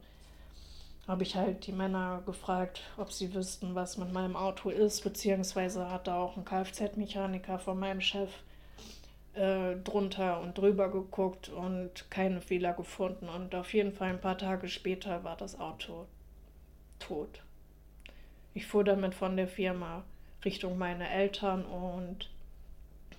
habe ich halt die Männer gefragt, ob sie wüssten, was mit meinem Auto ist, beziehungsweise hatte auch ein Kfz-Mechaniker von meinem Chef äh, drunter und drüber geguckt und keine Fehler gefunden. Und auf jeden Fall ein paar Tage später war das Auto tot. Ich fuhr damit von der Firma Richtung meine Eltern und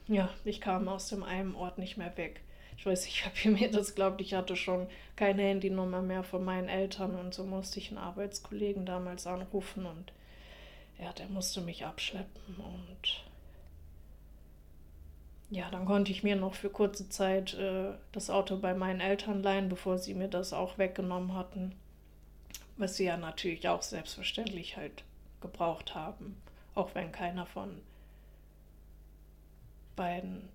ja, ich kam aus dem einen Ort nicht mehr weg. Ich weiß, ich habe <laughs> mir das glaubt, ich hatte schon keine Handynummer mehr von meinen Eltern und so musste ich einen Arbeitskollegen damals anrufen und ja, der musste mich abschleppen und ja, dann konnte ich mir noch für kurze Zeit äh, das Auto bei meinen Eltern leihen, bevor sie mir das auch weggenommen hatten. Was sie ja natürlich auch selbstverständlich halt gebraucht haben, auch wenn keiner von beiden.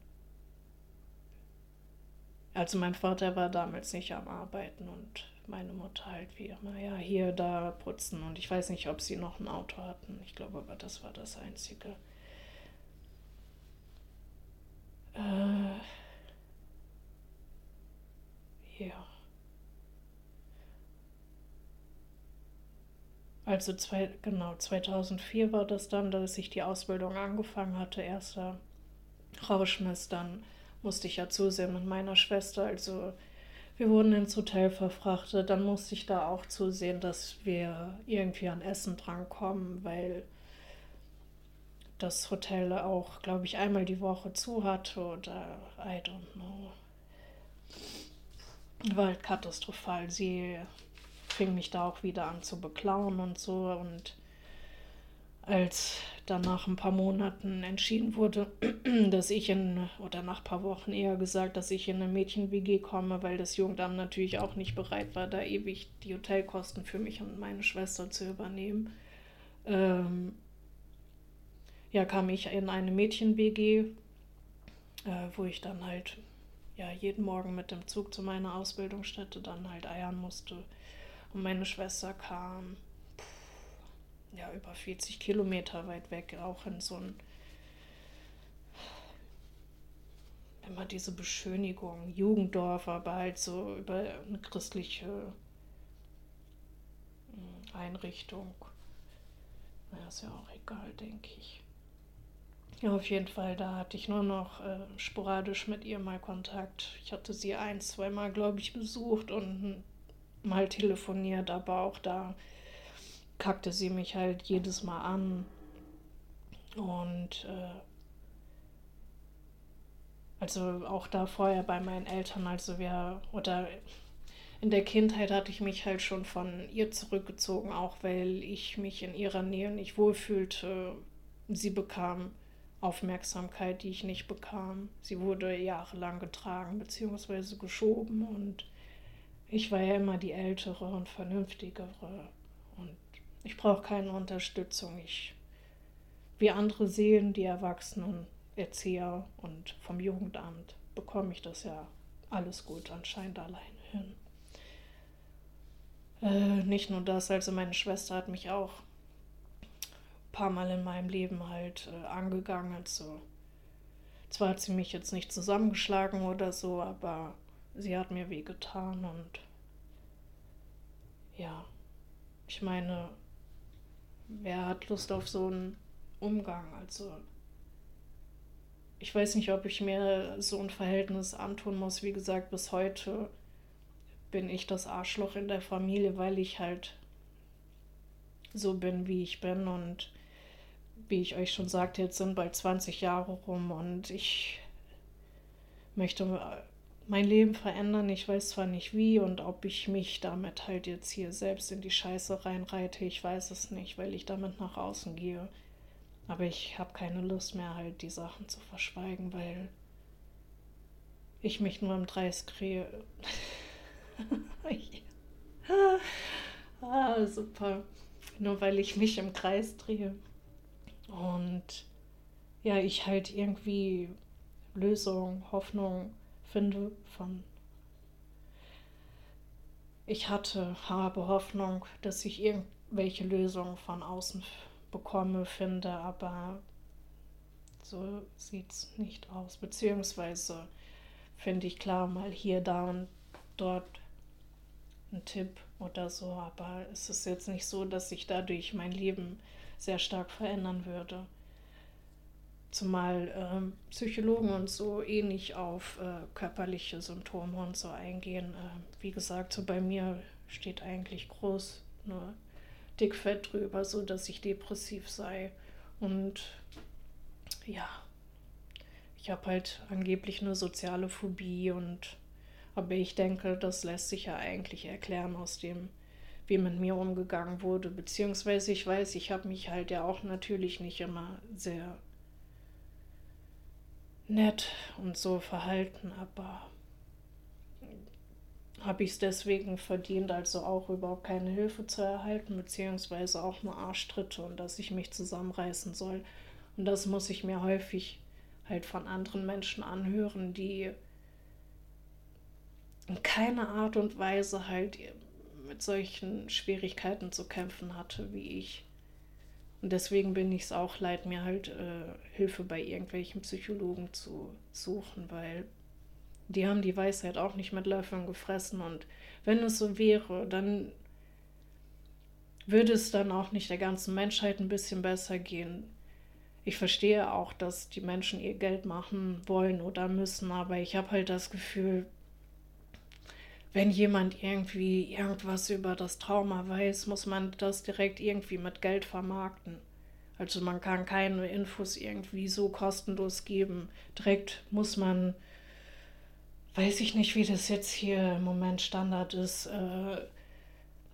Also mein Vater war damals nicht am Arbeiten und meine Mutter halt wie immer, ja, hier, da putzen. Und ich weiß nicht, ob sie noch ein Auto hatten. Ich glaube aber, das war das Einzige. Äh, ja. Also zwei, genau, 2004 war das dann, dass ich die Ausbildung angefangen hatte, erster Rauschmiss. Dann musste ich ja zusehen mit meiner Schwester. Also wir wurden ins Hotel verfrachtet. Dann musste ich da auch zusehen, dass wir irgendwie an Essen drankommen, weil das Hotel auch, glaube ich, einmal die Woche zu hatte oder I don't know. War halt katastrophal. Sie fing mich da auch wieder an zu beklauen und so. Und als dann nach ein paar Monaten entschieden wurde, <clears throat> dass ich in, oder nach ein paar Wochen eher gesagt, dass ich in eine Mädchen-WG komme, weil das Jugendamt natürlich auch nicht bereit war, da ewig die Hotelkosten für mich und meine Schwester zu übernehmen. Ähm, ja, kam ich in eine Mädchen-WG, äh, wo ich dann halt ja, jeden Morgen mit dem Zug zu meiner Ausbildungsstätte dann halt eiern musste. Und meine Schwester kam ja über 40 Kilometer weit weg, auch in so ein immer diese Beschönigung, Jugenddorf, aber halt so über eine christliche hm, Einrichtung. Naja, ist ja auch egal, denke ich. Ja, auf jeden Fall, da hatte ich nur noch äh, sporadisch mit ihr mal Kontakt. Ich hatte sie ein, zweimal, glaube ich, besucht und mal telefoniert, aber auch da kackte sie mich halt jedes Mal an. Und äh, also auch da vorher bei meinen Eltern, also wir, oder in der Kindheit hatte ich mich halt schon von ihr zurückgezogen, auch weil ich mich in ihrer Nähe nicht wohlfühlte. Sie bekam Aufmerksamkeit, die ich nicht bekam. Sie wurde jahrelang getragen bzw. geschoben und ich war ja immer die ältere und vernünftigere ich brauche keine Unterstützung. Ich, wie andere sehen, die Erwachsenen, Erzieher und vom Jugendamt, bekomme ich das ja alles gut anscheinend alleine hin. Äh, nicht nur das, also meine Schwester hat mich auch paar Mal in meinem Leben halt äh, angegangen. Also zwar hat sie mich jetzt nicht zusammengeschlagen oder so, aber sie hat mir wehgetan und ja, ich meine, wer hat Lust auf so einen Umgang? Also ich weiß nicht, ob ich mir so ein Verhältnis antun muss. Wie gesagt, bis heute bin ich das Arschloch in der Familie, weil ich halt so bin, wie ich bin und wie ich euch schon sagte, jetzt sind bald 20 Jahre rum und ich möchte mein Leben verändern. Ich weiß zwar nicht wie und ob ich mich damit halt jetzt hier selbst in die Scheiße reinreite, ich weiß es nicht, weil ich damit nach außen gehe. Aber ich habe keine Lust mehr, halt die Sachen zu verschweigen, weil ich mich nur im Dreis kriege. <laughs> ah, super. Nur weil ich mich im Kreis drehe. Und ja, ich halt irgendwie Lösung, Hoffnung finde von. Ich hatte, habe Hoffnung, dass ich irgendwelche Lösungen von außen bekomme, finde, aber so sieht es nicht aus. Beziehungsweise finde ich klar mal hier, da und dort einen Tipp oder so, aber es ist jetzt nicht so, dass ich dadurch mein Leben sehr stark verändern würde. Zumal ähm, Psychologen und so eh nicht auf äh, körperliche Symptome und so eingehen. Äh, wie gesagt, so bei mir steht eigentlich groß nur dickfett drüber, so dass ich depressiv sei. Und ja, ich habe halt angeblich eine soziale Phobie und aber ich denke, das lässt sich ja eigentlich erklären aus dem, wie mit mir umgegangen wurde. Beziehungsweise ich weiß, ich habe mich halt ja auch natürlich nicht immer sehr nett und so verhalten, aber habe ich es deswegen verdient, also auch überhaupt keine Hilfe zu erhalten, beziehungsweise auch nur Arschtritte und dass ich mich zusammenreißen soll. Und das muss ich mir häufig halt von anderen Menschen anhören, die in keiner Art und Weise halt mit solchen Schwierigkeiten zu kämpfen hatte wie ich. Und deswegen bin ich es auch leid, mir halt äh, Hilfe bei irgendwelchen Psychologen zu suchen, weil die haben die Weisheit auch nicht mit Löffeln gefressen. Und wenn es so wäre, dann würde es dann auch nicht der ganzen Menschheit ein bisschen besser gehen. Ich verstehe auch, dass die Menschen ihr Geld machen wollen oder müssen, aber ich habe halt das Gefühl, wenn jemand irgendwie irgendwas über das Trauma weiß, muss man das direkt irgendwie mit Geld vermarkten. Also man kann keine Infos irgendwie so kostenlos geben. Direkt muss man, weiß ich nicht, wie das jetzt hier im Moment Standard ist, äh,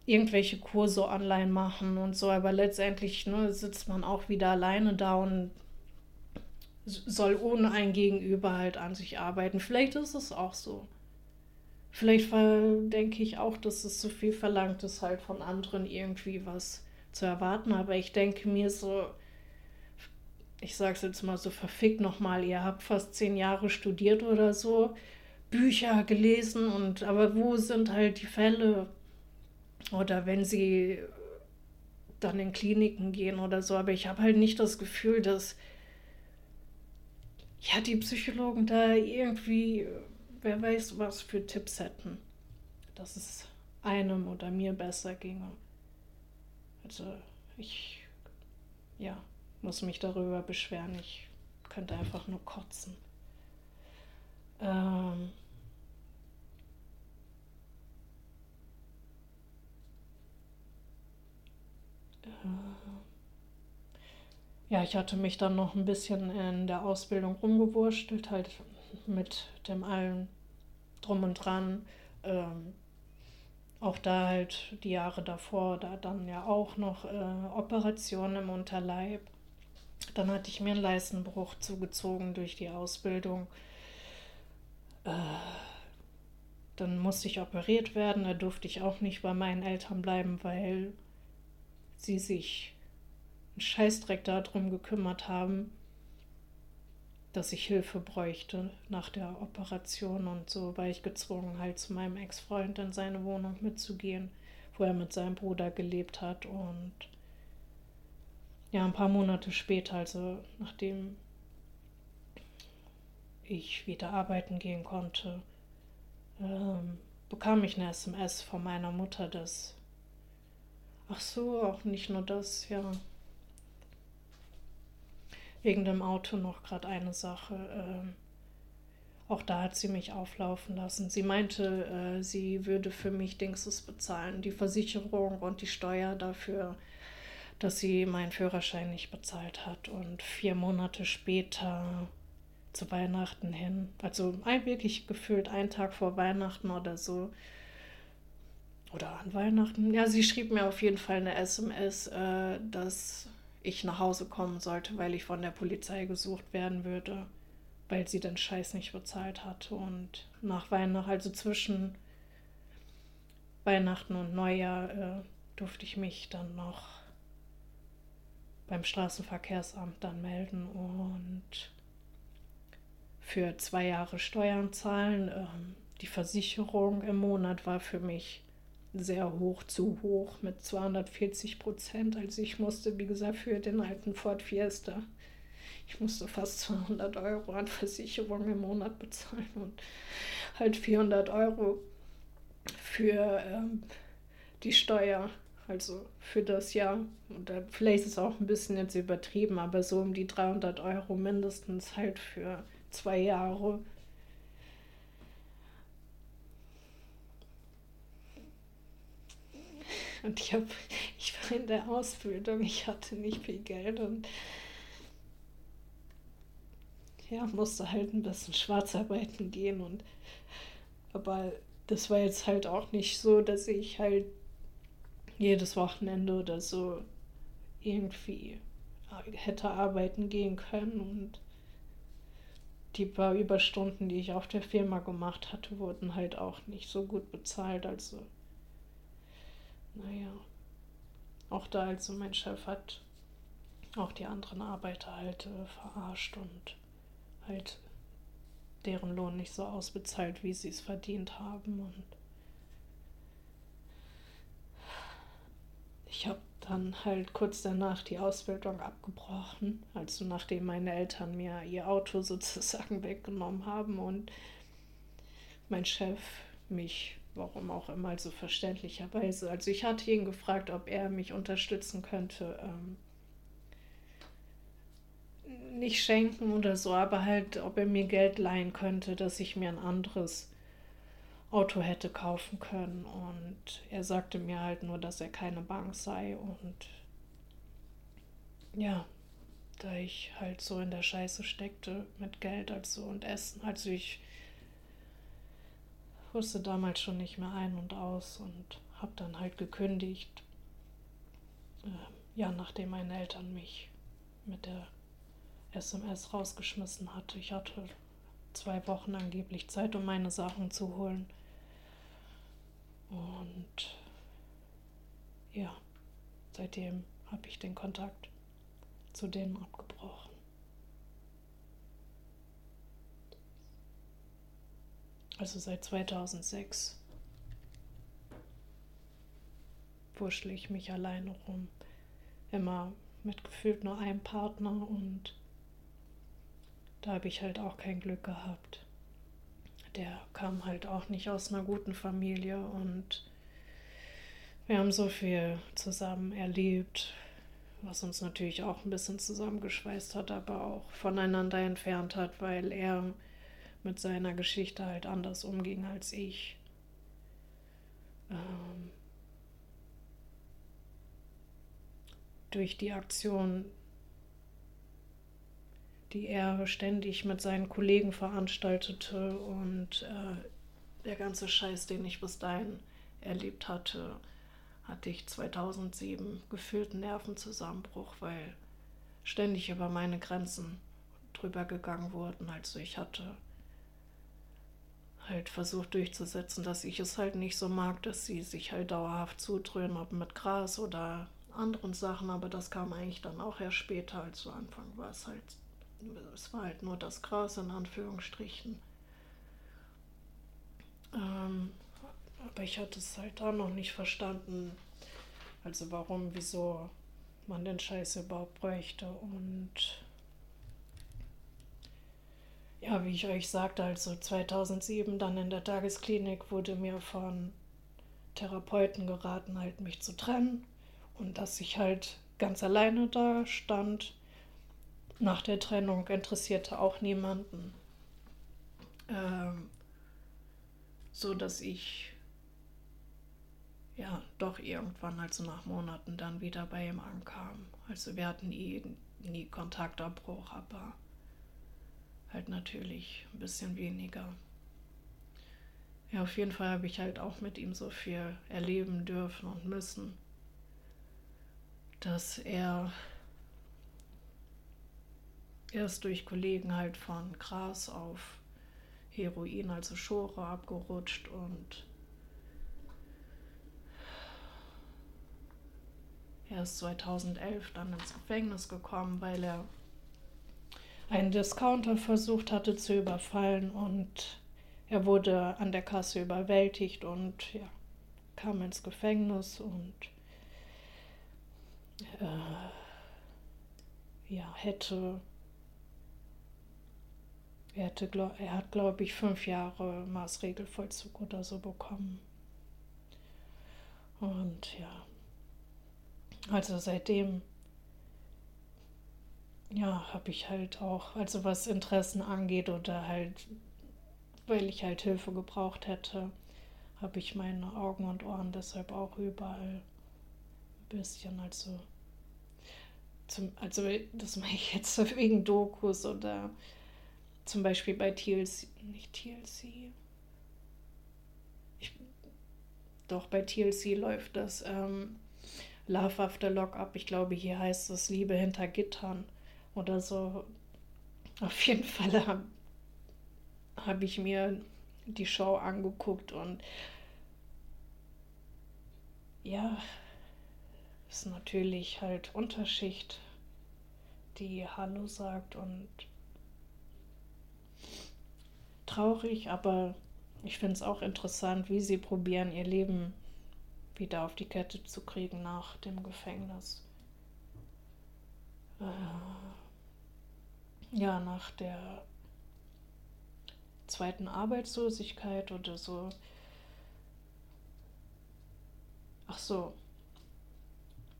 irgendwelche Kurse online machen und so, aber letztendlich ne, sitzt man auch wieder alleine da und soll ohne ein Gegenüber halt an sich arbeiten. Vielleicht ist es auch so. Vielleicht denke ich auch, dass es zu so viel verlangt ist, halt von anderen irgendwie was zu erwarten. Aber ich denke mir so, ich sage es jetzt mal so verfickt nochmal, ihr habt fast zehn Jahre studiert oder so, Bücher gelesen und aber wo sind halt die Fälle? Oder wenn sie dann in Kliniken gehen oder so. Aber ich habe halt nicht das Gefühl, dass ja, die Psychologen da irgendwie wer weiß, was für Tipps hätten, dass es einem oder mir besser ginge. Also ich, ja, muss mich darüber beschweren. Ich könnte einfach nur kotzen. Ähm, ja, ich hatte mich dann noch ein bisschen in der Ausbildung rumgewurschtelt, halt mit dem allen drum und dran. Ähm, auch da halt die Jahre davor, da dann ja auch noch äh, Operationen im Unterleib. Dann hatte ich mir einen Leistenbruch zugezogen durch die Ausbildung. Äh, dann musste ich operiert werden. Da durfte ich auch nicht bei meinen Eltern bleiben, weil sie sich einen Scheißdreck darum gekümmert haben dass ich Hilfe bräuchte nach der Operation und so war ich gezwungen, halt zu meinem Ex-Freund in seine Wohnung mitzugehen, wo er mit seinem Bruder gelebt hat. Und ja, ein paar Monate später, also nachdem ich wieder arbeiten gehen konnte, ähm, bekam ich eine SMS von meiner Mutter, dass, ach so, auch nicht nur das, ja, wegen dem Auto noch gerade eine Sache. Ähm, auch da hat sie mich auflaufen lassen. Sie meinte, äh, sie würde für mich Dingses bezahlen, die Versicherung und die Steuer dafür, dass sie meinen Führerschein nicht bezahlt hat. Und vier Monate später zu Weihnachten hin, also wirklich gefühlt einen Tag vor Weihnachten oder so, oder an Weihnachten, ja, sie schrieb mir auf jeden Fall eine SMS, äh, dass ich nach Hause kommen sollte, weil ich von der Polizei gesucht werden würde, weil sie den Scheiß nicht bezahlt hatte. Und nach Weihnachten, also zwischen Weihnachten und Neujahr, äh, durfte ich mich dann noch beim Straßenverkehrsamt dann melden und für zwei Jahre Steuern zahlen. Ähm, die Versicherung im Monat war für mich sehr hoch, zu hoch mit 240 Prozent. Also ich musste, wie gesagt, für den alten Ford Fiesta, ich musste fast 200 Euro an Versicherung im Monat bezahlen und halt 400 Euro für ähm, die Steuer also für das Jahr. Und da, vielleicht ist es auch ein bisschen jetzt übertrieben, aber so um die 300 Euro mindestens halt für zwei Jahre. Und ich habe, ich war in der Ausbildung, ich hatte nicht viel Geld und ja, musste halt ein bisschen schwarz arbeiten gehen und aber das war jetzt halt auch nicht so, dass ich halt jedes Wochenende oder so irgendwie hätte arbeiten gehen können und die paar Überstunden, die ich auf der Firma gemacht hatte, wurden halt auch nicht so gut bezahlt. Also, naja, auch da, also mein Chef hat auch die anderen Arbeiter halt äh, verarscht und halt deren Lohn nicht so ausbezahlt, wie sie es verdient haben. Und ich habe dann halt kurz danach die Ausbildung abgebrochen, also nachdem meine Eltern mir ihr Auto <laughs> sozusagen weggenommen haben und mein Chef mich, warum auch immer, so verständlicherweise, also ich hatte ihn gefragt, ob er mich unterstützen könnte, ähm, nicht schenken oder so, aber halt, ob er mir Geld leihen könnte, dass ich mir ein anderes Auto hätte kaufen können. Und er sagte mir halt nur, dass er keine Bank sei. Und ja, da ich halt so in der Scheiße steckte mit Geld also und Essen. Also ich wusste damals schon nicht mehr ein und aus und habe dann halt gekündigt. Äh, ja, nachdem meine Eltern mich mit der SMS rausgeschmissen hatte. Ich hatte zwei Wochen angeblich Zeit, um meine Sachen zu holen. Und ja, seitdem habe ich den Kontakt zu denen abgebrochen. Also seit 2006 wurschtel ich mich alleine rum. Immer mit gefühlt nur einem Partner und da habe ich halt auch kein Glück gehabt. Der kam halt auch nicht aus einer guten Familie und wir haben so viel zusammen erlebt, was uns natürlich auch ein bisschen zusammengeschweißt hat, aber auch voneinander entfernt hat, weil er mit seiner Geschichte halt anders umging als ich. Ähm, durch die Aktion die er ständig mit seinen Kollegen veranstaltete und äh, der ganze Scheiß, den ich bis dahin erlebt hatte, hatte ich 2007 gefühlten Nervenzusammenbruch, weil ständig über meine Grenzen drüber gegangen wurden. Also ich hatte halt versucht durchzusetzen, dass ich es halt nicht so mag, dass sie sich halt dauerhaft zudröhnen, ob mit Gras oder anderen Sachen, aber das kam eigentlich dann auch erst später, als zu Anfang war es halt es war halt nur das Gras in Anführungsstrichen. Ähm, aber ich hatte es halt da noch nicht verstanden. Also warum, wieso man den Scheiß überhaupt bräuchte. Und ja, wie ich euch sagte, also 2007 dann in der Tagesklinik wurde mir von Therapeuten geraten, halt mich zu trennen und dass ich halt ganz alleine da stand nach der Trennung interessierte auch niemanden. Ähm, so dass ich ja doch irgendwann, also nach Monaten, dann wieder bei ihm ankam. Also wir hatten nie, nie Kontaktabbruch, aber halt natürlich ein bisschen weniger. Ja, auf jeden Fall habe ich halt auch mit ihm so viel erleben dürfen und müssen, dass er erst durch Kollegen halt von Gras auf Heroin, also Schore, abgerutscht und er ist 2011 dann ins Gefängnis gekommen, weil er einen Discounter versucht hatte zu überfallen und er wurde an der Kasse überwältigt und ja, kam ins Gefängnis und äh, ja, hätte er, hatte, er hat, glaube ich, fünf Jahre Maßregelvollzug oder so bekommen. Und ja, Also seitdem, ja, habe ich halt auch, also was Interessen angeht oder halt, weil ich halt Hilfe gebraucht hätte, habe ich meine Augen und Ohren deshalb auch überall ein bisschen, also zum, also das mache ich jetzt <laughs> wegen Dokus oder zum Beispiel bei TLC, nicht TLC, doch bei TLC läuft das ähm, Love After Lockup, ich glaube hier heißt es Liebe hinter Gittern oder so. Auf jeden Fall habe hab ich mir die Show angeguckt und ja, ist natürlich halt Unterschicht, die Hallo sagt und traurig, aber ich finde es auch interessant, wie sie probieren, ihr Leben wieder auf die Kette zu kriegen nach dem Gefängnis. Äh, ja, nach der zweiten Arbeitslosigkeit oder so. Ach so.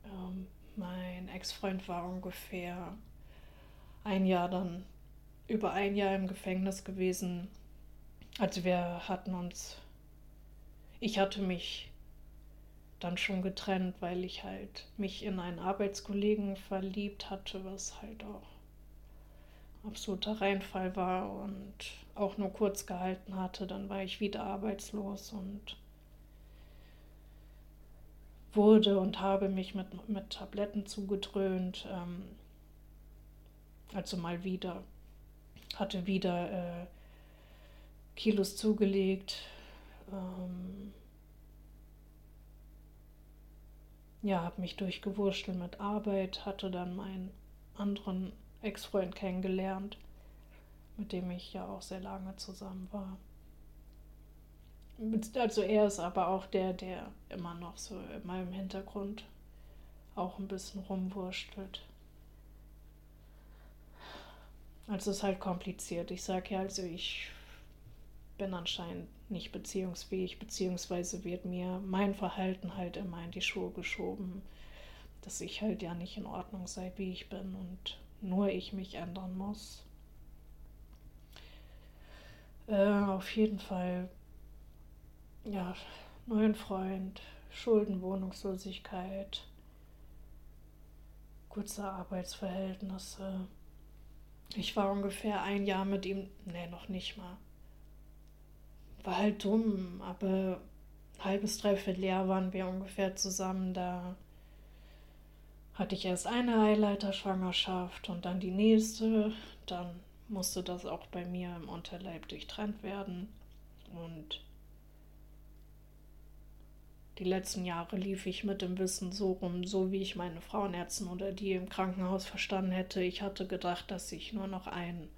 Ähm, mein Ex-Freund war ungefähr ein Jahr dann, über ein Jahr im Gefängnis gewesen. Also wir hatten uns, ich hatte mich dann schon getrennt, weil ich halt mich in einen Arbeitskollegen verliebt hatte, was halt auch absoluter Reinfall war und auch nur kurz gehalten hatte. Dann war ich wieder arbeitslos und wurde und habe mich mit, mit Tabletten zugedröhnt. Ähm, also mal wieder, hatte wieder äh, Kilos zugelegt. Ähm, ja, habe mich durchgewurschtelt mit Arbeit, hatte dann meinen anderen Ex-Freund kennengelernt, mit dem ich ja auch sehr lange zusammen war. Also er ist aber auch der, der immer noch so in meinem Hintergrund auch ein bisschen rumwurschtelt. Also es ist halt kompliziert. Ich sage ja, also ich bin anscheinend nicht beziehungsfähig, beziehungsweise wird mir mein Verhalten halt immer in die Schuhe geschoben, dass ich halt ja nicht in Ordnung sei, wie ich bin und nur ich mich ändern muss. Äh, auf jeden Fall, ja, neuen Freund, Schulden, Wohnungslosigkeit, kurze Arbeitsverhältnisse. Ich war ungefähr ein Jahr mit ihm, nee, noch nicht mal. War halt dumm, aber halbes, dreiviertel Jahr waren wir ungefähr zusammen. Da hatte ich erst eine Eileiterschwangerschaft und dann die nächste. Dann musste das auch bei mir im Unterleib durchtrennt werden. Und die letzten Jahre lief ich mit dem Wissen so rum, so wie ich meine Frauenärztin oder die im Krankenhaus verstanden hätte. Ich hatte gedacht, dass ich nur noch einen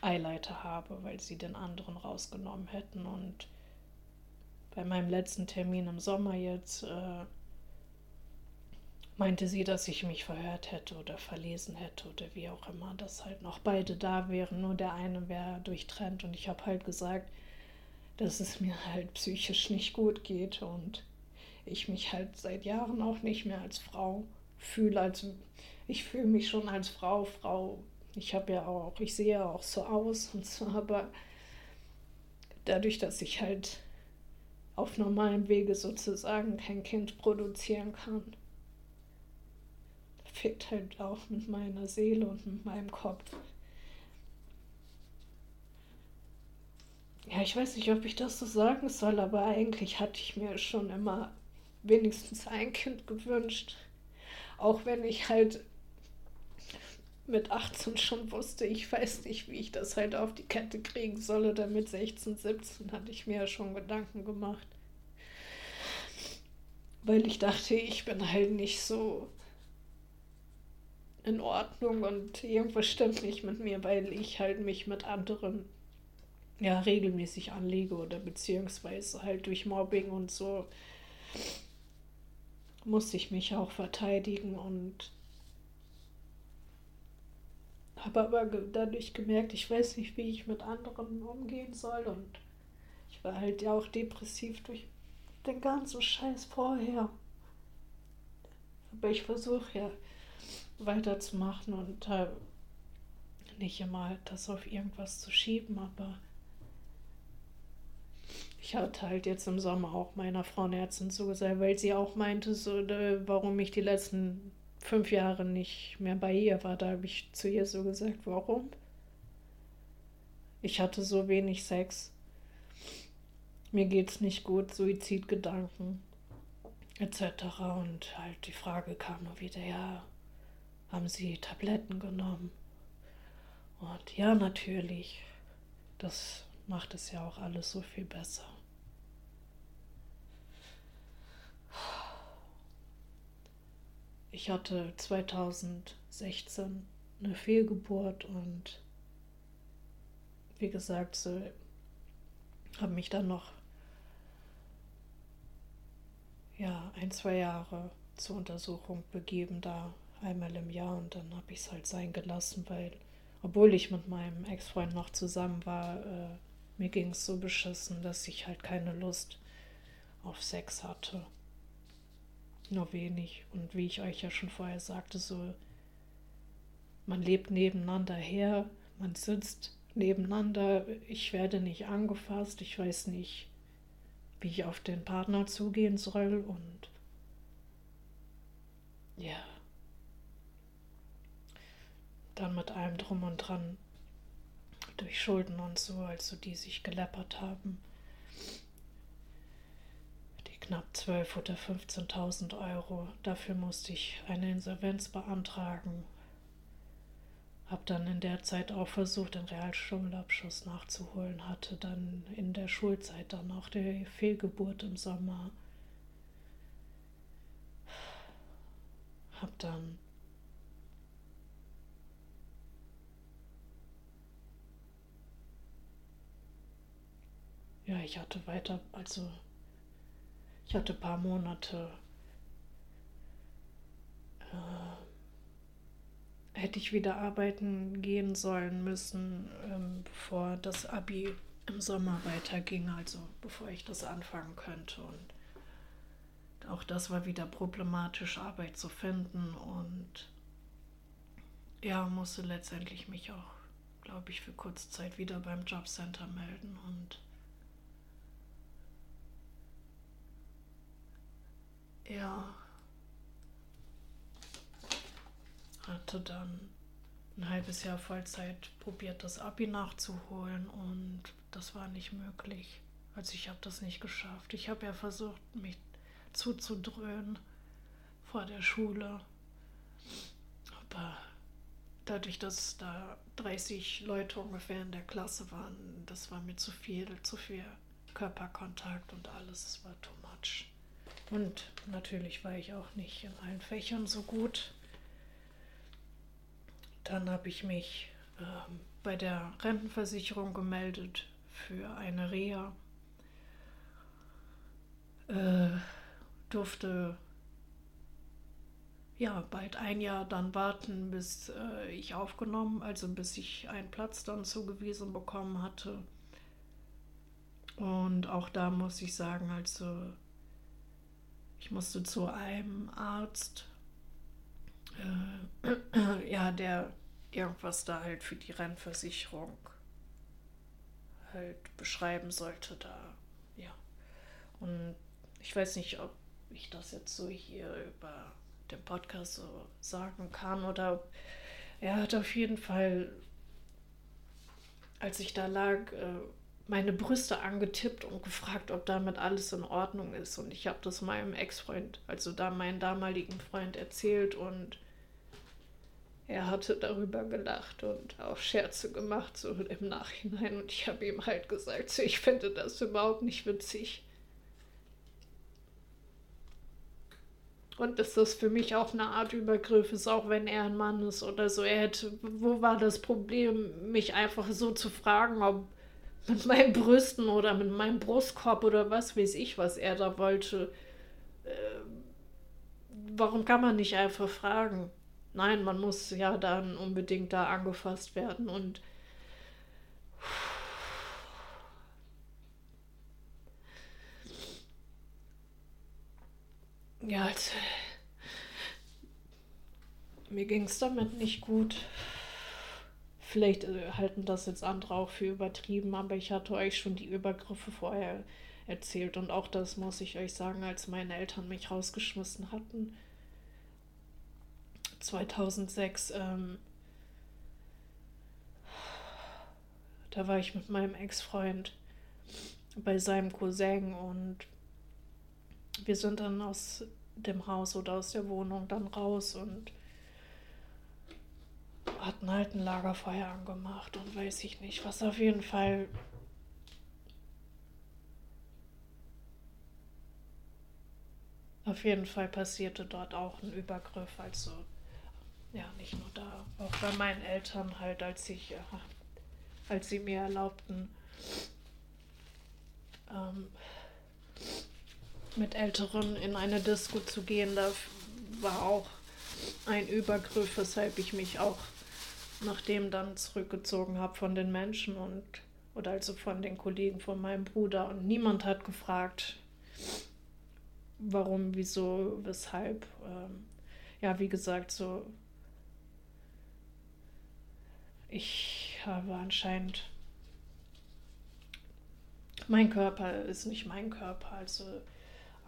Eileiter habe, weil sie den anderen rausgenommen hätten. Und bei meinem letzten Termin im Sommer jetzt äh, meinte sie, dass ich mich verhört hätte oder verlesen hätte oder wie auch immer, dass halt noch beide da wären, nur der eine wäre durchtrennt. Und ich habe halt gesagt, dass es mir halt psychisch nicht gut geht und ich mich halt seit Jahren auch nicht mehr als Frau fühle. Also ich fühle mich schon als Frau, Frau. Ich habe ja auch, ich sehe ja auch so aus und so, <laughs> aber dadurch, dass ich halt auf normalem Wege sozusagen kein Kind produzieren kann, fickt halt auch mit meiner Seele und mit meinem Kopf. Ja, ich weiß nicht, ob ich das so sagen soll, aber eigentlich hatte ich mir schon immer wenigstens ein Kind gewünscht. Auch wenn ich halt mit 18 schon wusste, ich weiß nicht, wie ich das halt auf die Kette kriegen soll. Oder mit 16, 17 hatte ich mir ja schon Gedanken gemacht. Weil ich dachte, ich bin halt nicht so in Ordnung und irgendwas stimmt nicht mit mir, weil ich halt mich mit anderen ja regelmäßig anlege oder beziehungsweise halt durch Mobbing und so musste ich mich auch verteidigen und habe aber dadurch gemerkt, ich weiß nicht, wie ich mit anderen umgehen soll und ich war halt ja auch depressiv durch den ganzen Scheiß vorher. Aber ich versuche ja weiterzumachen und äh, nicht immer das auf irgendwas zu schieben, aber ich hatte halt jetzt im Sommer auch meiner Frauenärztin zugesagt, weil sie auch meinte, so, warum ich die letzten fünf Jahre nicht mehr bei ihr war. Da habe ich zu ihr so gesagt, warum? Ich hatte so wenig Sex. Mir geht's nicht gut, Suizidgedanken etc. Und halt die Frage kam nur wieder, ja, haben Sie Tabletten genommen? Und ja, natürlich. Das macht es ja auch alles so viel besser. Ich hatte 2016 eine Fehlgeburt und wie gesagt, so habe mich dann noch ja, ein, zwei Jahre zur Untersuchung begeben, da einmal im Jahr und dann habe ich es halt sein gelassen, weil obwohl ich mit meinem Ex-Freund noch zusammen war, äh, mir ging es so beschissen, dass ich halt keine Lust auf Sex hatte. Nur wenig. Und wie ich euch ja schon vorher sagte, so, man lebt nebeneinander her, man sitzt nebeneinander, ich werde nicht angefasst, ich weiß nicht, wie ich auf den Partner zugehen soll und ja, dann mit allem drum und dran durch Schulden und so, also die sich geleppert haben. Die knapp 12.000 oder 15.000 Euro. Dafür musste ich eine Insolvenz beantragen. Hab dann in der Zeit auch versucht, den Realschulabschluss nachzuholen, hatte dann in der Schulzeit dann auch die Fehlgeburt im Sommer. Hab dann ja, ich hatte weiter, also ich hatte ein paar Monate, äh, hätte ich wieder arbeiten gehen sollen müssen, ähm, bevor das ABI im Sommer weiterging, also bevor ich das anfangen könnte. Und auch das war wieder problematisch, Arbeit zu finden und ja, musste letztendlich mich auch, glaube ich, für kurze Zeit wieder beim Jobcenter melden und Ja. Hatte dann ein halbes Jahr Vollzeit probiert, das Abi nachzuholen und das war nicht möglich. Also ich habe das nicht geschafft. Ich habe ja versucht, mich zuzudröhnen vor der Schule. Aber dadurch, dass da 30 Leute ungefähr in der Klasse waren, das war mir zu viel, zu viel Körperkontakt und alles, es war too much. Und natürlich war ich auch nicht in allen Fächern so gut. Dann habe ich mich äh, bei der Rentenversicherung gemeldet für eine Reha. Äh, durfte ja bald ein Jahr dann warten, bis äh, ich aufgenommen, also bis ich einen Platz dann zugewiesen bekommen hatte. Und auch da muss ich sagen, also ich musste zu einem Arzt, äh, <clears throat> ja, der irgendwas da halt für die Rennversicherung halt beschreiben sollte, da, ja. Und ich weiß nicht, ob ich das jetzt so hier über den Podcast so sagen kann oder er hat auf jeden Fall, als ich da lag, äh, meine Brüste angetippt und gefragt, ob damit alles in Ordnung ist. Und ich habe das meinem Ex-Freund, also da meinen damaligen Freund, erzählt und er hatte darüber gelacht und auch Scherze gemacht, so im Nachhinein. Und ich habe ihm halt gesagt, so, ich finde das überhaupt nicht witzig. Und dass das für mich auch eine Art Übergriff ist, auch wenn er ein Mann ist oder so. Er hätte, wo war das Problem, mich einfach so zu fragen, ob mit meinen Brüsten oder mit meinem Brustkorb oder was weiß ich, was er da wollte. Äh, warum kann man nicht einfach fragen? Nein, man muss ja dann unbedingt da angefasst werden und ja, also, mir ging es damit nicht gut. Vielleicht äh, halten das jetzt andere auch für übertrieben, aber ich hatte euch schon die Übergriffe vorher erzählt und auch das muss ich euch sagen, als meine Eltern mich rausgeschmissen hatten. 2006, ähm, da war ich mit meinem Ex-Freund bei seinem Cousin und wir sind dann aus dem Haus oder aus der Wohnung dann raus und hatten halt ein Lagerfeuer angemacht und weiß ich nicht, was auf jeden Fall auf jeden Fall passierte dort auch ein Übergriff, also ja, nicht nur da, auch bei meinen Eltern halt, als ich, äh, als sie mir erlaubten, ähm, mit Älteren in eine Disco zu gehen, da war auch ein Übergriff, weshalb ich mich auch nachdem dann zurückgezogen habe von den Menschen und oder also von den Kollegen von meinem Bruder. Und niemand hat gefragt, warum, wieso, weshalb. Ähm, ja, wie gesagt, so ich habe anscheinend mein Körper ist nicht mein Körper, also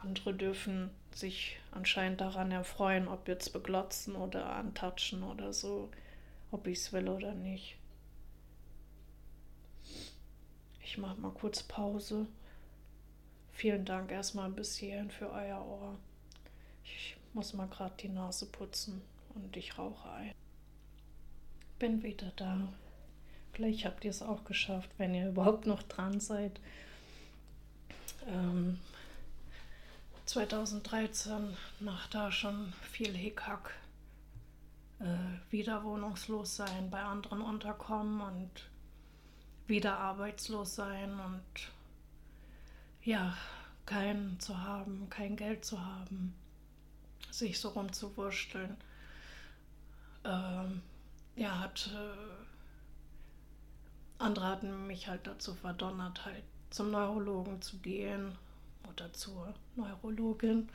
andere dürfen sich anscheinend daran erfreuen, ob jetzt beglotzen oder antatschen oder so ob ich es will oder nicht. Ich mache mal kurz Pause. Vielen Dank erstmal bis hierhin für euer Ohr. Ich muss mal gerade die Nase putzen und ich rauche ein. Bin wieder da. Vielleicht habt ihr es auch geschafft, wenn ihr überhaupt noch dran seid. Ähm, 2013, nach da schon viel Hickhack äh, wieder wohnungslos sein, bei anderen unterkommen und wieder arbeitslos sein und ja, kein zu haben, kein Geld zu haben, sich so rumzuwursteln. Ähm, ja, hat äh, andere hatten mich halt dazu verdonnert, halt zum Neurologen zu gehen oder zur Neurologin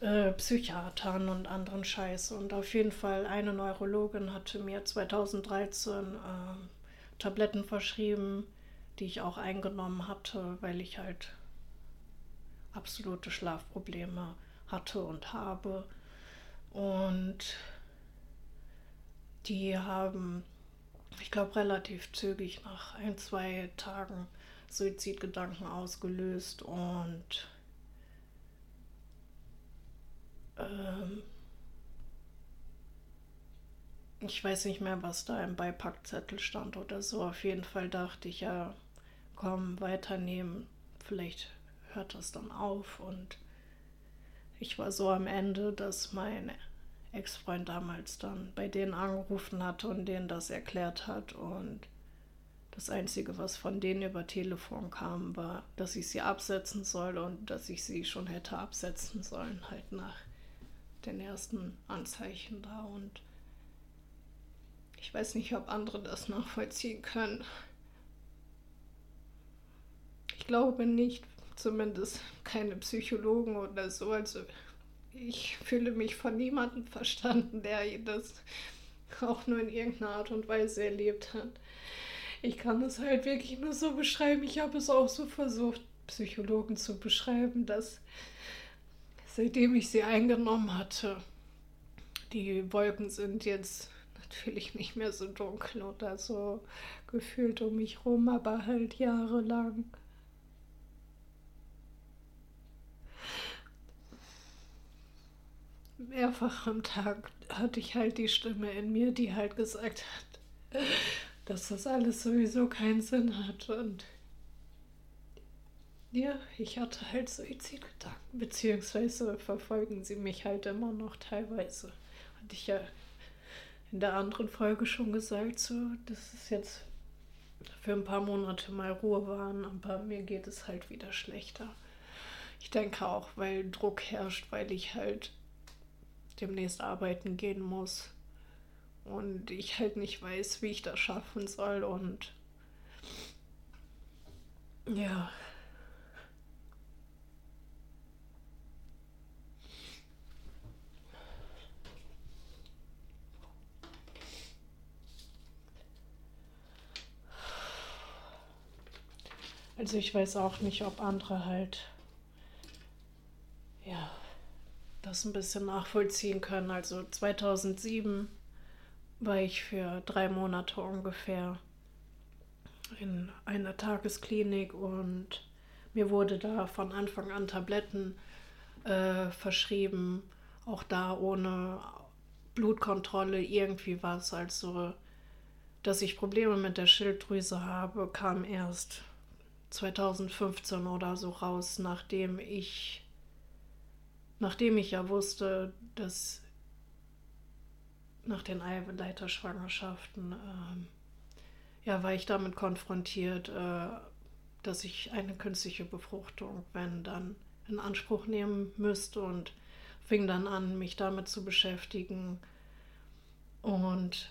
äh, Psychiatern und anderen Scheiß. Und auf jeden Fall eine Neurologin hatte mir 2013 äh, Tabletten verschrieben, die ich auch eingenommen hatte, weil ich halt absolute Schlafprobleme hatte und habe. Und die haben, ich glaube, relativ zügig nach ein, zwei Tagen Suizidgedanken ausgelöst und ähm, ich weiß nicht mehr, was da im Beipackzettel stand oder so. Auf jeden Fall dachte ich ja, komm, weiternehmen. Vielleicht hört das dann auf. Und ich war so am Ende, dass mein Ex-Freund damals dann bei denen angerufen hatte und denen das erklärt hat. Und das Einzige, was von denen über Telefon kam, war, dass ich sie absetzen soll und dass ich sie schon hätte absetzen sollen, halt nach den ersten Anzeichen da und ich weiß nicht, ob andere das nachvollziehen können. Ich glaube nicht, zumindest keine Psychologen oder so. Also ich fühle mich von niemandem verstanden, der das auch nur in irgendeiner Art und Weise erlebt hat. Ich kann es halt wirklich nur so beschreiben. Ich habe es auch so versucht, Psychologen zu beschreiben, dass seitdem ich sie eingenommen hatte. Die Wolken sind jetzt natürlich nicht mehr so dunkel oder so gefühlt um mich rum, aber halt jahrelang. Mehrfach am Tag hatte ich halt die Stimme in mir, die halt gesagt hat, dass das alles sowieso keinen Sinn hat und ja, ich hatte halt Suizidgedanken, beziehungsweise verfolgen sie mich halt immer noch teilweise. Hatte ich ja in der anderen Folge schon gesagt, so, dass es jetzt für ein paar Monate mal Ruhe waren, aber mir geht es halt wieder schlechter. Ich denke auch, weil Druck herrscht, weil ich halt demnächst arbeiten gehen muss und ich halt nicht weiß, wie ich das schaffen soll und ja, Also ich weiß auch nicht, ob andere halt ja das ein bisschen nachvollziehen können. Also 2007 war ich für drei Monate ungefähr in einer Tagesklinik und mir wurde da von Anfang an Tabletten äh, verschrieben, auch da ohne Blutkontrolle irgendwie was. Also, dass ich Probleme mit der Schilddrüse habe, kam erst 2015 oder so raus, nachdem ich, nachdem ich ja wusste, dass nach den Eileiterschwangerschaften äh, ja, war ich damit konfrontiert, äh, dass ich eine künstliche Befruchtung, wenn dann in Anspruch nehmen müsste und fing dann an, mich damit zu beschäftigen. Und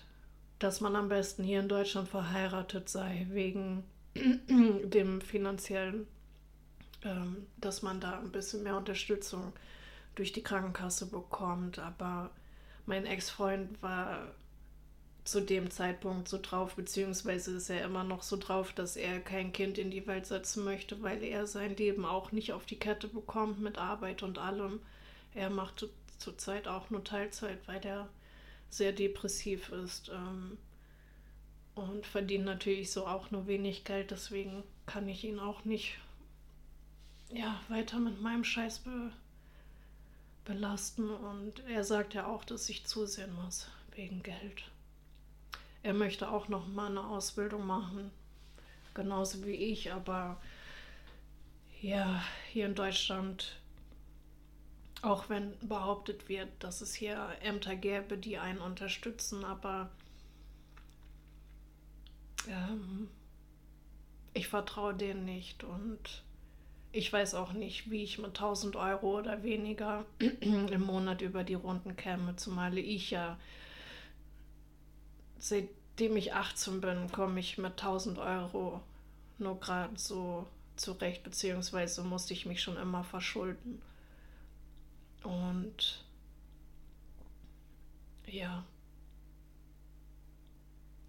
dass man am besten hier in Deutschland verheiratet sei, wegen <clears throat> dem finanziellen, ähm, dass man da ein bisschen mehr Unterstützung durch die Krankenkasse bekommt. Aber mein Ex-Freund war zu dem Zeitpunkt so drauf, beziehungsweise ist er immer noch so drauf, dass er kein Kind in die Welt setzen möchte, weil er sein Leben auch nicht auf die Kette bekommt mit Arbeit und allem. Er macht zurzeit auch nur Teilzeit, weil er sehr depressiv ist ähm, und verdient natürlich so auch nur wenig Geld. Deswegen kann ich ihn auch nicht ja, weiter mit meinem Scheiß be belasten. Und er sagt ja auch, dass ich zusehen muss wegen Geld. Er möchte auch noch mal eine Ausbildung machen, genauso wie ich, aber ja, hier in Deutschland, auch wenn behauptet wird, dass es hier Ämter gäbe, die einen unterstützen, aber ähm, ich vertraue denen nicht und ich weiß auch nicht, wie ich mit 1000 Euro oder weniger <clears throat> im Monat über die Runden käme, zumal ich ja seitdem ich 18 bin, komme ich mit 1000 Euro nur gerade so zurecht, beziehungsweise musste ich mich schon immer verschulden. Und ja,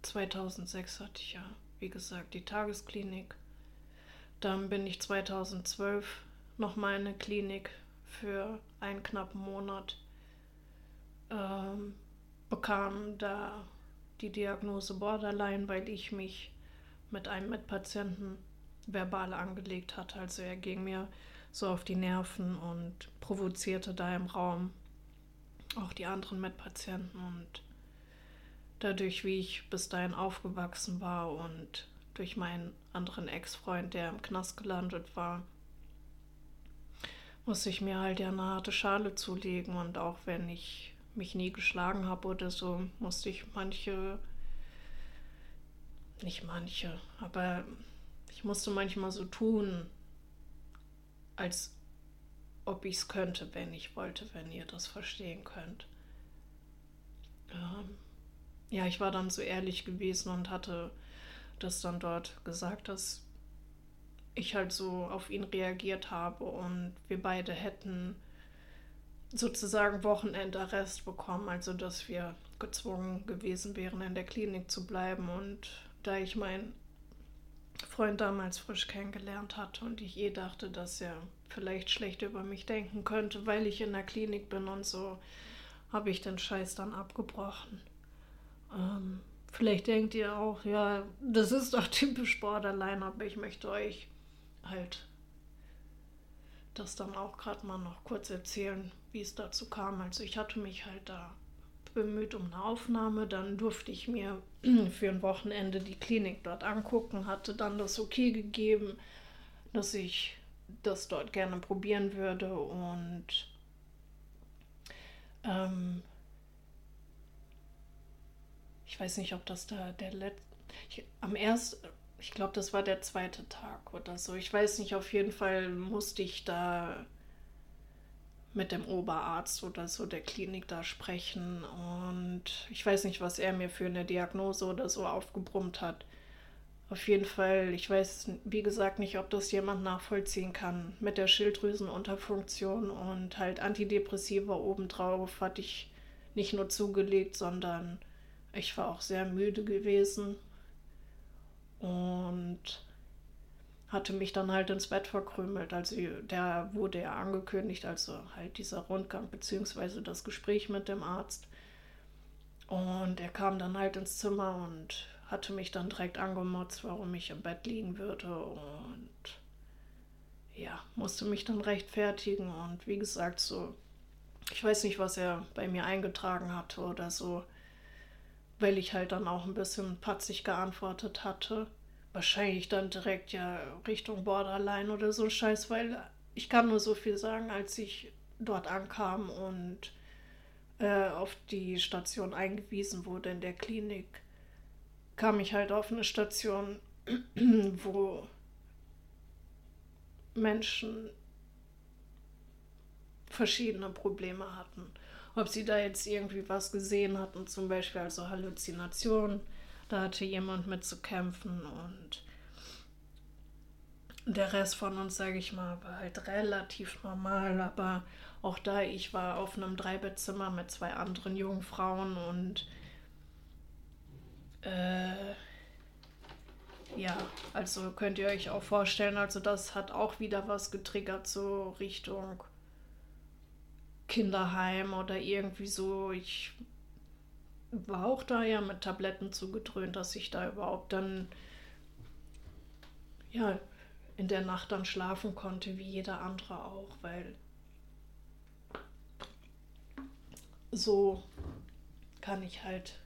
2006 hatte ich ja, wie gesagt, die Tagesklinik. Dann bin ich 2012 nochmal in eine Klinik für einen knappen Monat. Ähm, bekam da die Diagnose Borderline, weil ich mich mit einem Mitpatienten verbal angelegt hatte. Also er ging mir so auf die Nerven und provozierte da im Raum auch die anderen Mitpatienten und dadurch, wie ich bis dahin aufgewachsen war und durch meinen anderen Ex-Freund, der im Knast gelandet war, musste ich mir halt ja eine harte Schale zulegen und auch wenn ich mich nie geschlagen habe oder so, musste ich manche, nicht manche, aber ich musste manchmal so tun, als ob ich es könnte, wenn ich wollte, wenn ihr das verstehen könnt. Ähm, ja, ich war dann so ehrlich gewesen und hatte das dann dort gesagt, dass ich halt so auf ihn reagiert habe und wir beide hätten sozusagen Wochenendarrest bekommen, also dass wir gezwungen gewesen wären, in der Klinik zu bleiben. Und da ich meinen Freund damals frisch kennengelernt hatte und ich eh dachte, dass er vielleicht schlecht über mich denken könnte, weil ich in der Klinik bin und so, habe ich den Scheiß dann abgebrochen. Ähm, vielleicht denkt ihr auch, ja, das ist doch typisch Borderline, aber ich möchte euch halt das dann auch gerade mal noch kurz erzählen, wie es dazu kam. Also ich hatte mich halt da bemüht um eine Aufnahme, dann durfte ich mir <clears throat> für ein Wochenende die Klinik dort angucken, hatte dann das okay gegeben, dass ich das dort gerne probieren würde und ähm, ich weiß nicht, ob das da der letzte, am ersten, ich glaube, das war der zweite Tag oder so. Ich weiß nicht, auf jeden Fall musste ich da mit dem Oberarzt oder so der Klinik da sprechen. Und ich weiß nicht, was er mir für eine Diagnose oder so aufgebrummt hat. Auf jeden Fall, ich weiß, wie gesagt, nicht, ob das jemand nachvollziehen kann. Mit der Schilddrüsenunterfunktion und halt Antidepressiva obendrauf hatte ich nicht nur zugelegt, sondern ich war auch sehr müde gewesen. Und hatte mich dann halt ins Bett verkrümelt. Also der wurde ja angekündigt, also halt dieser Rundgang beziehungsweise das Gespräch mit dem Arzt. Und er kam dann halt ins Zimmer und hatte mich dann direkt angemotzt, warum ich im Bett liegen würde und ja, musste mich dann rechtfertigen und wie gesagt, so, ich weiß nicht, was er bei mir eingetragen hatte oder so, weil ich halt dann auch ein bisschen patzig geantwortet hatte. Wahrscheinlich dann direkt ja Richtung Borderline oder so Scheiß, weil ich kann nur so viel sagen, als ich dort ankam und äh, auf die Station eingewiesen wurde in der Klinik, kam ich halt auf eine Station, <clears throat> wo Menschen verschiedene Probleme hatten. Ob sie da jetzt irgendwie was gesehen hatten, zum Beispiel also Halluzinationen, da hatte jemand mit zu kämpfen und der Rest von uns, sage ich mal, war halt relativ normal, aber auch da, ich war auf einem Dreibettzimmer mit zwei anderen jungen Frauen und äh, ja, also könnt ihr euch auch vorstellen, also das hat auch wieder was getriggert, so Richtung Kinderheim oder irgendwie so. Ich war auch da ja mit Tabletten zugedröhnt, dass ich da überhaupt dann ja in der Nacht dann schlafen konnte, wie jeder andere auch, weil so kann ich halt